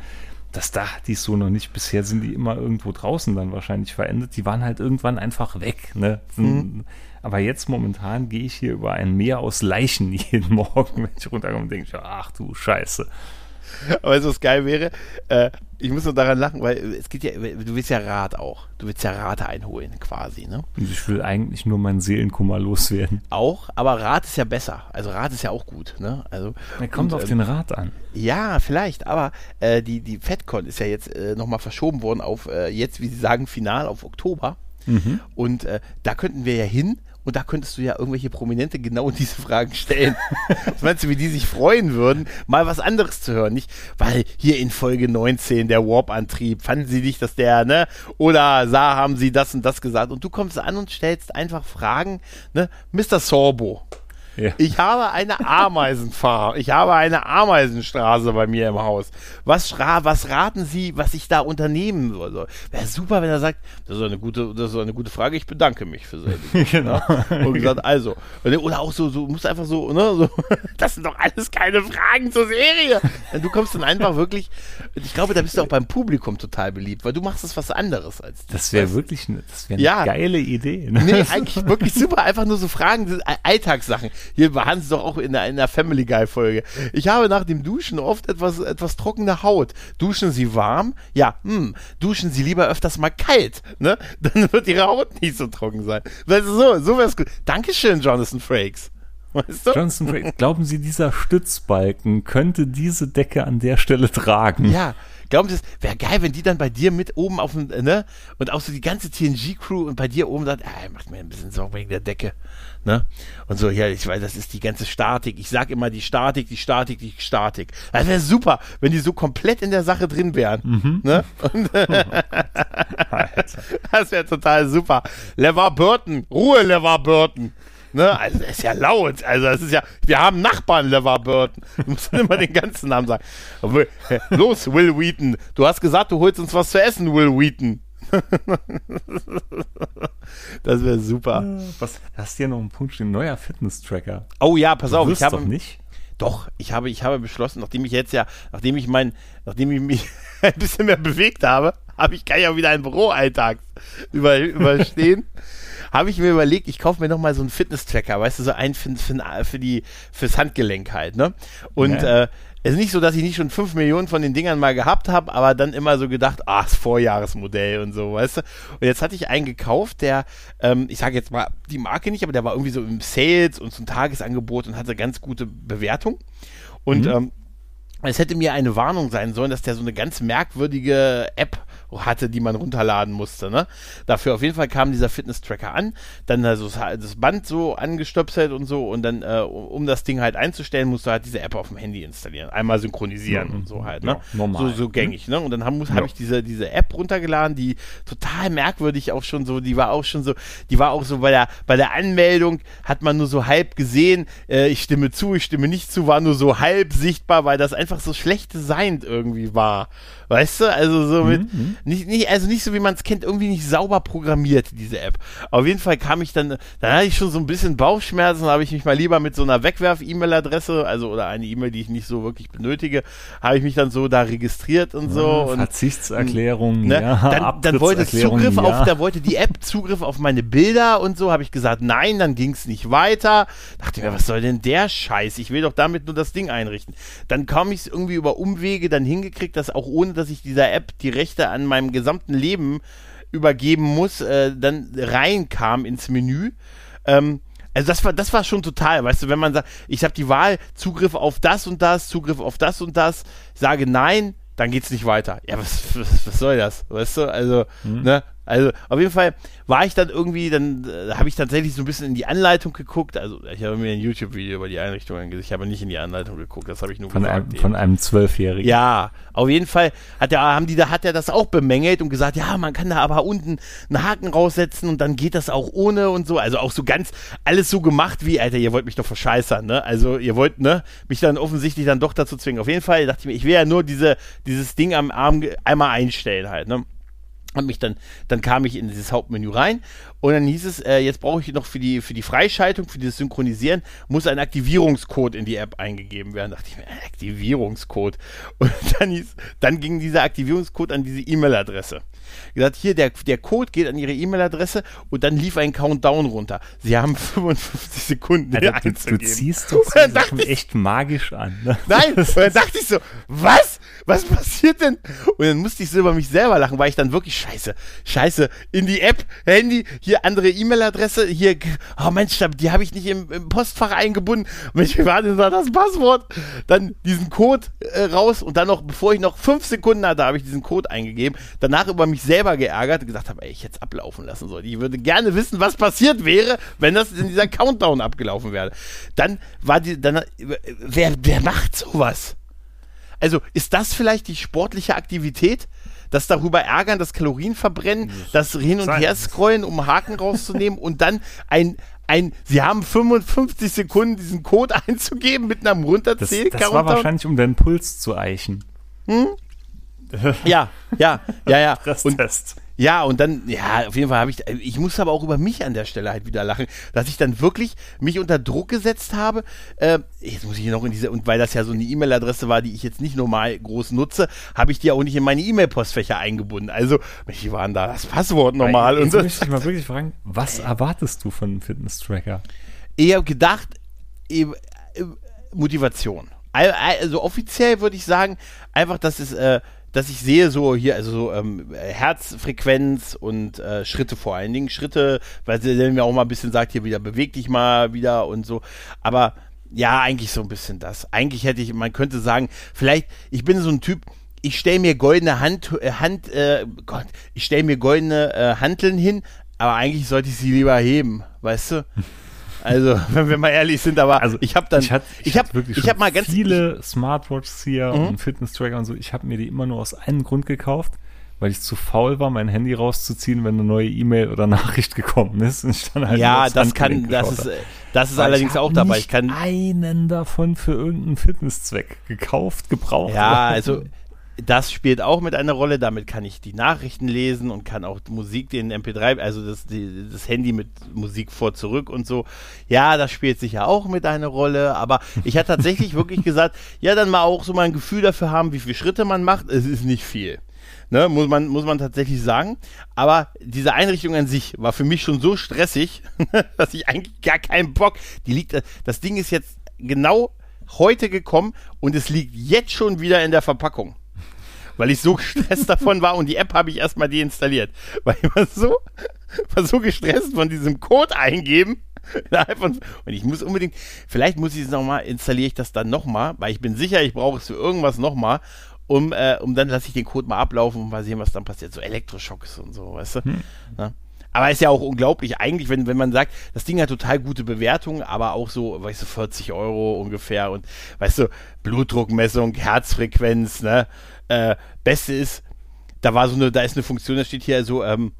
das da hatte ich so noch nicht. Bisher sind die immer irgendwo draußen dann wahrscheinlich verendet. Die waren halt irgendwann einfach weg. Ne? Mhm. Aber jetzt momentan gehe ich hier über ein Meer aus Leichen jeden Morgen, wenn ich runterkomme und denke, ach du Scheiße. Aber weißt du, was geil wäre? Äh, ich muss nur daran lachen, weil es geht ja, du willst ja Rat auch. Du willst ja Rat einholen, quasi, ne? Und ich will eigentlich nur meinen Seelenkummer loswerden. Auch, aber Rat ist ja besser. Also Rat ist ja auch gut, ne? Also. Er kommt und, auf ähm, den Rat an. Ja, vielleicht, aber äh, die, die FedCon ist ja jetzt äh, nochmal verschoben worden auf äh, jetzt, wie sie sagen, final auf Oktober. Mhm. Und äh, da könnten wir ja hin und da könntest du ja irgendwelche Prominente genau diese Fragen stellen. was meinst du, wie die sich freuen würden, mal was anderes zu hören? Nicht, weil hier in Folge 19 der Warp-Antrieb, fanden sie nicht, dass der, ne? Oder sah, haben sie das und das gesagt. Und du kommst an und stellst einfach Fragen, ne? Mr. Sorbo. Ja. Ich habe eine Ameisenfarm. Ich habe eine Ameisenstraße bei mir im Haus. Was, was raten Sie, was ich da unternehmen soll? Wäre super, wenn er sagt, das ist eine gute, das ist eine gute Frage. Ich bedanke mich für Sie. genau. Und gesagt, also. Oder auch so, so, musst einfach so, ne, so, das sind doch alles keine Fragen zur Serie. Du kommst dann einfach wirklich, ich glaube, da bist du auch beim Publikum total beliebt, weil du machst das was anderes als das. Das wäre wirklich, das wäre eine ja. geile Idee. Ne? Nee, eigentlich wirklich super. Einfach nur so Fragen, Alltagssachen. Hier war Hans doch auch in der, in der Family Guy Folge. Ich habe nach dem Duschen oft etwas, etwas trockene Haut. Duschen Sie warm? Ja, hm. Duschen Sie lieber öfters mal kalt, ne? Dann wird Ihre Haut nicht so trocken sein. Weißt du, so, so wär's gut. Dankeschön, Jonathan Frakes. Weißt du? Johnson Frakes, glauben Sie, dieser Stützbalken könnte diese Decke an der Stelle tragen? Ja, Glauben Sie, es wäre geil, wenn die dann bei dir mit oben auf dem, ne? Und auch so die ganze TNG-Crew und bei dir oben sagt, ah, macht mir ein bisschen Sorgen wegen der Decke. Ne? Und so, ja, ich weiß, das ist die ganze Statik. Ich sag immer die Statik, die Statik, die Statik. Das wäre super, wenn die so komplett in der Sache drin wären. Mhm. Ne? Und, das wäre total super. Levar Burton, Ruhe, Levar Burton. Ne? Also, das ist ja laut. Also, das ist ja, wir haben Nachbarn, LeVar Burton. Du musst immer den ganzen Namen sagen. Los, Will Wheaton. Du hast gesagt, du holst uns was zu essen, Will Wheaton. das wäre super. Was, hast du hier noch einen Punkt stehen? Neuer Fitness-Tracker. Oh ja, pass du auf. Ich habe doch nicht. Doch, ich habe, ich habe beschlossen, nachdem ich jetzt ja, nachdem ich mein, nachdem ich mich ein bisschen mehr bewegt habe, habe ich kann ja wieder einen Büroalltag über, überstehen habe ich mir überlegt, ich kaufe mir nochmal so einen Fitness-Tracker, weißt du, so einen für, für, für die, fürs Handgelenk halt, ne? Und ja. äh, es ist nicht so, dass ich nicht schon fünf Millionen von den Dingern mal gehabt habe, aber dann immer so gedacht, ach, das Vorjahresmodell und so, weißt du? Und jetzt hatte ich einen gekauft, der, ähm, ich sage jetzt mal die Marke nicht, aber der war irgendwie so im Sales und zum Tagesangebot und hatte ganz gute Bewertung. Und mhm. ähm, es hätte mir eine Warnung sein sollen, dass der so eine ganz merkwürdige App hatte, die man runterladen musste. Ne? Dafür auf jeden Fall kam dieser Fitness-Tracker an, dann also das Band so angestöpselt und so und dann, äh, um das Ding halt einzustellen, musst du halt diese App auf dem Handy installieren. Einmal synchronisieren ja, und so halt. Ne? Ja, normal. So, so gängig. Ne? Und dann habe ja. hab ich diese, diese App runtergeladen, die total merkwürdig auch schon so, die war auch schon so, die war auch so bei der, bei der Anmeldung hat man nur so halb gesehen, äh, ich stimme zu, ich stimme nicht zu, war nur so halb sichtbar, weil das einfach so schlecht designt irgendwie war. Weißt du? Also so mit, mhm. nicht, nicht, also nicht so wie man es kennt, irgendwie nicht sauber programmiert, diese App. Auf jeden Fall kam ich dann, dann hatte ich schon so ein bisschen Bauchschmerzen, habe ich mich mal lieber mit so einer Wegwerf-E-Mail-Adresse, also oder eine E-Mail, die ich nicht so wirklich benötige, habe ich mich dann so da registriert und so. Ja, Verzichtserklärung, ne, ja. Dann, dann wollte Zugriff ja. auf, da wollte die App Zugriff auf meine Bilder und so, habe ich gesagt, nein, dann ging es nicht weiter. Dachte mir, was soll denn der Scheiß? Ich will doch damit nur das Ding einrichten. Dann kam ich es irgendwie über Umwege dann hingekriegt, dass auch ohne dass ich dieser App die Rechte an meinem gesamten Leben übergeben muss, äh, dann reinkam ins Menü. Ähm, also das war, das war schon total, weißt du, wenn man sagt, ich habe die Wahl, Zugriff auf das und das, Zugriff auf das und das, sage nein, dann geht's nicht weiter. Ja, was, was, was soll das? Weißt du, also, mhm. ne, also auf jeden Fall war ich dann irgendwie, dann äh, habe ich tatsächlich so ein bisschen in die Anleitung geguckt. Also ich habe mir ein YouTube-Video über die Einrichtung angesehen. Ich habe nicht in die Anleitung geguckt, das habe ich nur von gesagt. Einem, von einem Zwölfjährigen. Ja, auf jeden Fall hat der, haben die, da hat er das auch bemängelt und gesagt, ja, man kann da aber unten einen Haken raussetzen und dann geht das auch ohne und so. Also auch so ganz alles so gemacht wie, Alter, ihr wollt mich doch verscheißern, ne? Also ihr wollt, ne, mich dann offensichtlich dann doch dazu zwingen. Auf jeden Fall dachte ich mir, ich will ja nur diese, dieses Ding am Arm einmal einstellen halt, ne? Hab mich dann, dann kam ich in dieses Hauptmenü rein und dann hieß es, äh, jetzt brauche ich noch für die, für die Freischaltung, für das Synchronisieren, muss ein Aktivierungscode in die App eingegeben werden. Da dachte ich mir, Aktivierungscode. Und dann hieß, dann ging dieser Aktivierungscode an diese E-Mail-Adresse. Gesagt, hier, der, der Code geht an Ihre E-Mail-Adresse und dann lief ein Countdown runter. Sie haben 55 Sekunden. Alter, du, du ziehst doch so Sachen echt magisch an. Ne? Nein, und dann dachte ich so, was? Was passiert denn? Und dann musste ich so über mich selber lachen, weil ich dann wirklich scheiße, scheiße, in die App, Handy, hier andere E-Mail-Adresse, hier, oh Mensch, die habe ich nicht im, im, Postfach eingebunden. Mensch, wie war denn da das Passwort? Dann diesen Code äh, raus und dann noch, bevor ich noch fünf Sekunden hatte, habe ich diesen Code eingegeben. Danach über mich selber geärgert und gesagt habe, ey, ich hätte es ablaufen lassen sollen. Ich würde gerne wissen, was passiert wäre, wenn das in dieser Countdown abgelaufen wäre. Dann war die, dann, wer, wer macht sowas? Also, ist das vielleicht die sportliche Aktivität? das darüber ärgern, das Kalorienverbrennen, das Hin- und. Her scrollen, um Haken rauszunehmen und dann ein, ein, sie haben 55 Sekunden diesen Code einzugeben mit einem Das, Runterzähl. das war wahrscheinlich, um deinen Puls zu eichen. Ja, ja, ja, ja. Und, Stresstest. ja, und dann, ja, auf jeden Fall habe ich, ich muss aber auch über mich an der Stelle halt wieder lachen, dass ich dann wirklich mich unter Druck gesetzt habe. Äh, jetzt muss ich hier noch in diese, und weil das ja so eine E-Mail-Adresse war, die ich jetzt nicht normal groß nutze, habe ich die auch nicht in meine E-Mail-Postfächer eingebunden. Also, wie war denn da das Passwort normal? Jetzt Und so. möchte ich mal wirklich fragen, was erwartest du von einem Fitness-Tracker? eher gedacht, eh, äh, Motivation. Al- al- Also offiziell würde ich sagen, einfach, dass es, äh, dass ich sehe so hier, also so ähm, Herzfrequenz und äh, Schritte vor allen Dingen. Schritte, weil sie mir auch mal ein bisschen sagt, hier wieder beweg dich mal wieder und so. Aber ja, eigentlich so ein bisschen das. Eigentlich hätte ich, man könnte sagen, vielleicht, ich bin so ein Typ, ich stelle mir goldene Hand, äh, Hand, äh, Gott, ich stelle mir goldene äh, Hanteln hin, aber eigentlich sollte ich sie lieber heben, weißt du? Also, wenn wir mal ehrlich sind, aber Also ich habe dann, ich hatte ich habe, wirklich ich habe mal ganz viele Smartwatches hier Mhm. und Fitness-Tracker und so. Ich habe mir die immer nur aus einem Grund gekauft, weil ich zu faul war, mein Handy rauszuziehen, wenn eine neue E-Mail oder Nachricht gekommen ist. Und ich dann halt ja, das kann, das ist, äh, das ist Weil allerdings hab auch dabei. Ich kann, einen davon für irgendeinen Fitnesszweck gekauft, gebraucht. ja, also das spielt auch mit einer Rolle. Damit kann ich die Nachrichten lesen und kann auch Musik, den MP3, also das, die, das Handy mit Musik vor zurück und so. Ja, das spielt sicher auch mit einer Rolle. Aber ich hatte tatsächlich wirklich gesagt, ja, dann mal auch so mal ein Gefühl dafür haben, wie viele Schritte man macht. Es ist nicht viel. Ne, muss man, muss man tatsächlich sagen. Aber diese Einrichtung an sich war für mich schon so stressig, dass ich eigentlich gar keinen Bock. Die liegt, das Ding ist jetzt genau heute gekommen und es liegt jetzt schon wieder in der Verpackung. Weil ich so gestresst davon war und die App habe ich erstmal deinstalliert. Weil ich war so, war so gestresst von diesem Code eingeben. Und ich muss unbedingt, vielleicht muss ich es nochmal, installiere ich das dann nochmal, weil ich bin sicher, ich brauche es für irgendwas nochmal, um, äh, um dann lasse ich den Code mal ablaufen und mal sehen, was dann passiert. So Elektroschocks und so, weißt du? Ja. Aber ist ja auch unglaublich, eigentlich, wenn, wenn man sagt, das Ding hat total gute Bewertungen, aber auch so, weißt du, 40 Euro ungefähr und, weißt du, Blutdruckmessung, Herzfrequenz, ne? Äh, Beste ist, da war so eine, da ist eine Funktion, da steht hier so, ähm,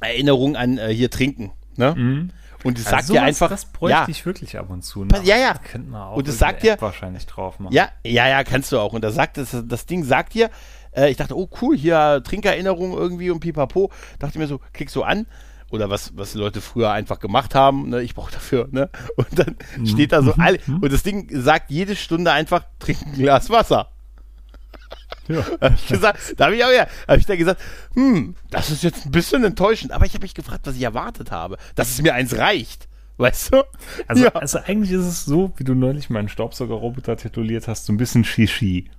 Erinnerung an äh, hier trinken, ne? Mhm. Und es Also sagt dir sowas, einfach, Das bräuchte ja, ich wirklich ab und zu. Pa- ja, ja. Könnte man auch Und es sagt dir- wahrscheinlich drauf machen. Ja, ja, ja, kannst du auch. Und da sagt das, das Ding sagt dir, äh, ich dachte, oh cool, hier Trinkerinnerung irgendwie und pipapo. Dachte mir so, klick so an. Oder was, was Leute früher einfach gemacht haben, ne? ich brauche dafür, ne? Und dann steht da so alle, und das Ding sagt jede Stunde einfach, trink ein Glas Wasser. Ja. Hab ich gesagt, da habe ich auch ja, habe ich dann gesagt, hm, das ist jetzt ein bisschen enttäuschend, aber ich habe mich gefragt, was ich erwartet habe, dass es mir eins reicht. Weißt du? Also, ja. also eigentlich ist es so, wie du neulich meinen Staubsaugerroboter tituliert hast, so ein bisschen Shishi.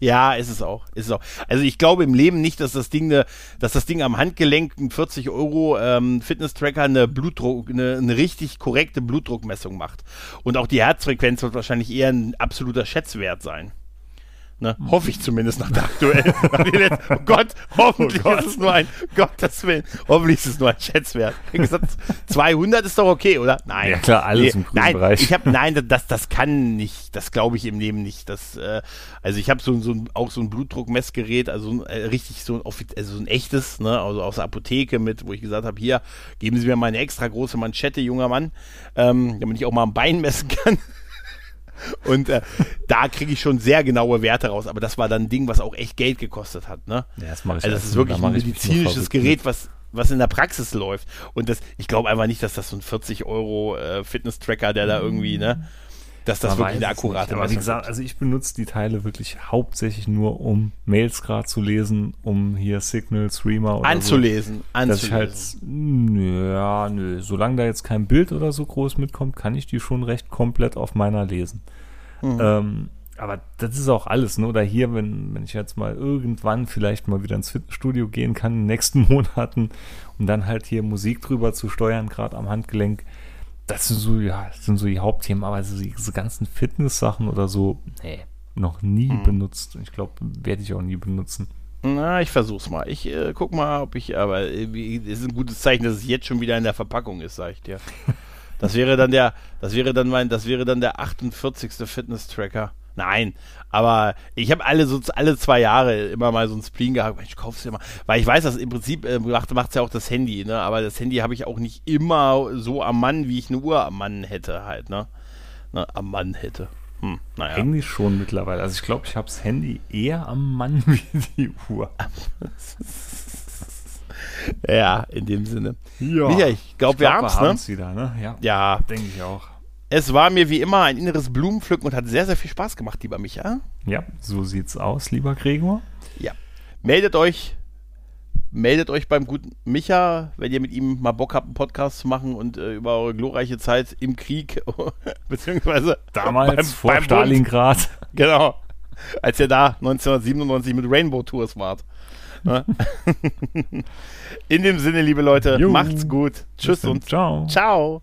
Ja, ist es auch. Ist es auch. Also ich glaube im Leben nicht, dass das Ding, ne, dass das Ding am Handgelenk ein 40 Euro ähm, Fitness-Tracker eine Blutdruck, eine, eine richtig korrekte Blutdruckmessung macht. Und auch die Herzfrequenz wird wahrscheinlich eher ein absoluter Schätzwert sein. Ne? Hoffe ich zumindest nach der aktuellen. oh Gott, hoffentlich Oh Gott. ist es nur ein, Gottes Willen, hoffentlich ist es nur ein Schätzwert. Ich hab gesagt, 200 ist doch okay, oder? Nein. Ja, klar, alles im grünen nein, Bereich. Ich habe nein, das, das kann nicht, das glaube ich im Leben nicht. Das, äh, also ich habe so, so ein, auch so ein Blutdruckmessgerät, also ein, äh, richtig so ein, also so ein echtes, ne, also aus der Apotheke mit, wo ich gesagt habe, hier, geben Sie mir mal eine extra große Manschette, junger Mann, ähm, damit ich auch mal am Bein messen kann. Und äh, da kriege ich schon sehr genaue Werte raus, aber das war dann ein Ding, was auch echt Geld gekostet hat, ne? Ja, das Also das ist wirklich ein medizinisches Gerät, was, was in der Praxis läuft. Und das, ich glaube einfach nicht, dass das so ein 40 Euro äh, Fitness-Tracker, der da irgendwie, ne, dass das Man wirklich eine akkurate nicht. Aber wie gesagt, also ich benutze die Teile wirklich hauptsächlich nur, um Mails gerade zu lesen, um hier Signal, Streamer oder anzulesen, so. Dass ich halt, anzulesen. nö, ja, nö, solange da jetzt kein Bild oder so groß mitkommt, kann ich die schon recht komplett auf meiner lesen. Mhm. Ähm, aber das ist auch alles, ne? Oder hier, wenn, wenn ich jetzt mal irgendwann vielleicht mal wieder ins Fitnessstudio gehen kann, in den nächsten Monaten, um dann halt hier Musik drüber zu steuern, gerade am Handgelenk. Das sind so, ja, das sind so die Hauptthemen, aber so diese ganzen Fitness-Sachen oder so, nee, noch nie Mhm. benutzt. Ich glaube, werde ich auch nie benutzen. Na, ich versuch's mal. Ich äh, guck mal, ob ich, aber äh, es ist ein gutes Zeichen, dass es jetzt schon wieder in der Verpackung ist, sag ich dir. Das wäre dann der, das wäre dann mein, das wäre dann der 48. Fitness-Tracker. Nein, aber ich habe alle so alle zwei Jahre immer mal so ein Spleen gehabt. Ich kauf's dir mal, weil ich weiß, dass im Prinzip äh, macht macht's ja auch das Handy, ne? Aber das Handy habe ich auch nicht immer so am Mann, wie ich eine Uhr am Mann hätte halt, ne? ne am Mann hätte. Hm, naja. Eigentlich schon mittlerweile. Also ich glaube, ich habe das Handy eher am Mann wie die Uhr. ja, in dem Sinne. Ja, Michael, ich glaube, glaub, wir haben es ne? wieder, ne? Ja, ja. denke ich auch. Es war mir wie immer ein inneres Blumenpflücken und hat sehr, sehr viel Spaß gemacht, lieber Micha. Ja, so sieht's aus, lieber Gregor. Ja. Meldet euch, meldet euch beim guten Micha, wenn ihr mit ihm mal Bock habt, einen Podcast zu machen und äh, über eure glorreiche Zeit im Krieg, beziehungsweise damals beim, vor beim Stalingrad. Bund. Genau. Als ihr da 1997 mit Rainbow Tours wart. Ne? In dem Sinne, liebe Leute, jo. macht's gut. Tschüss und ciao. Ciao.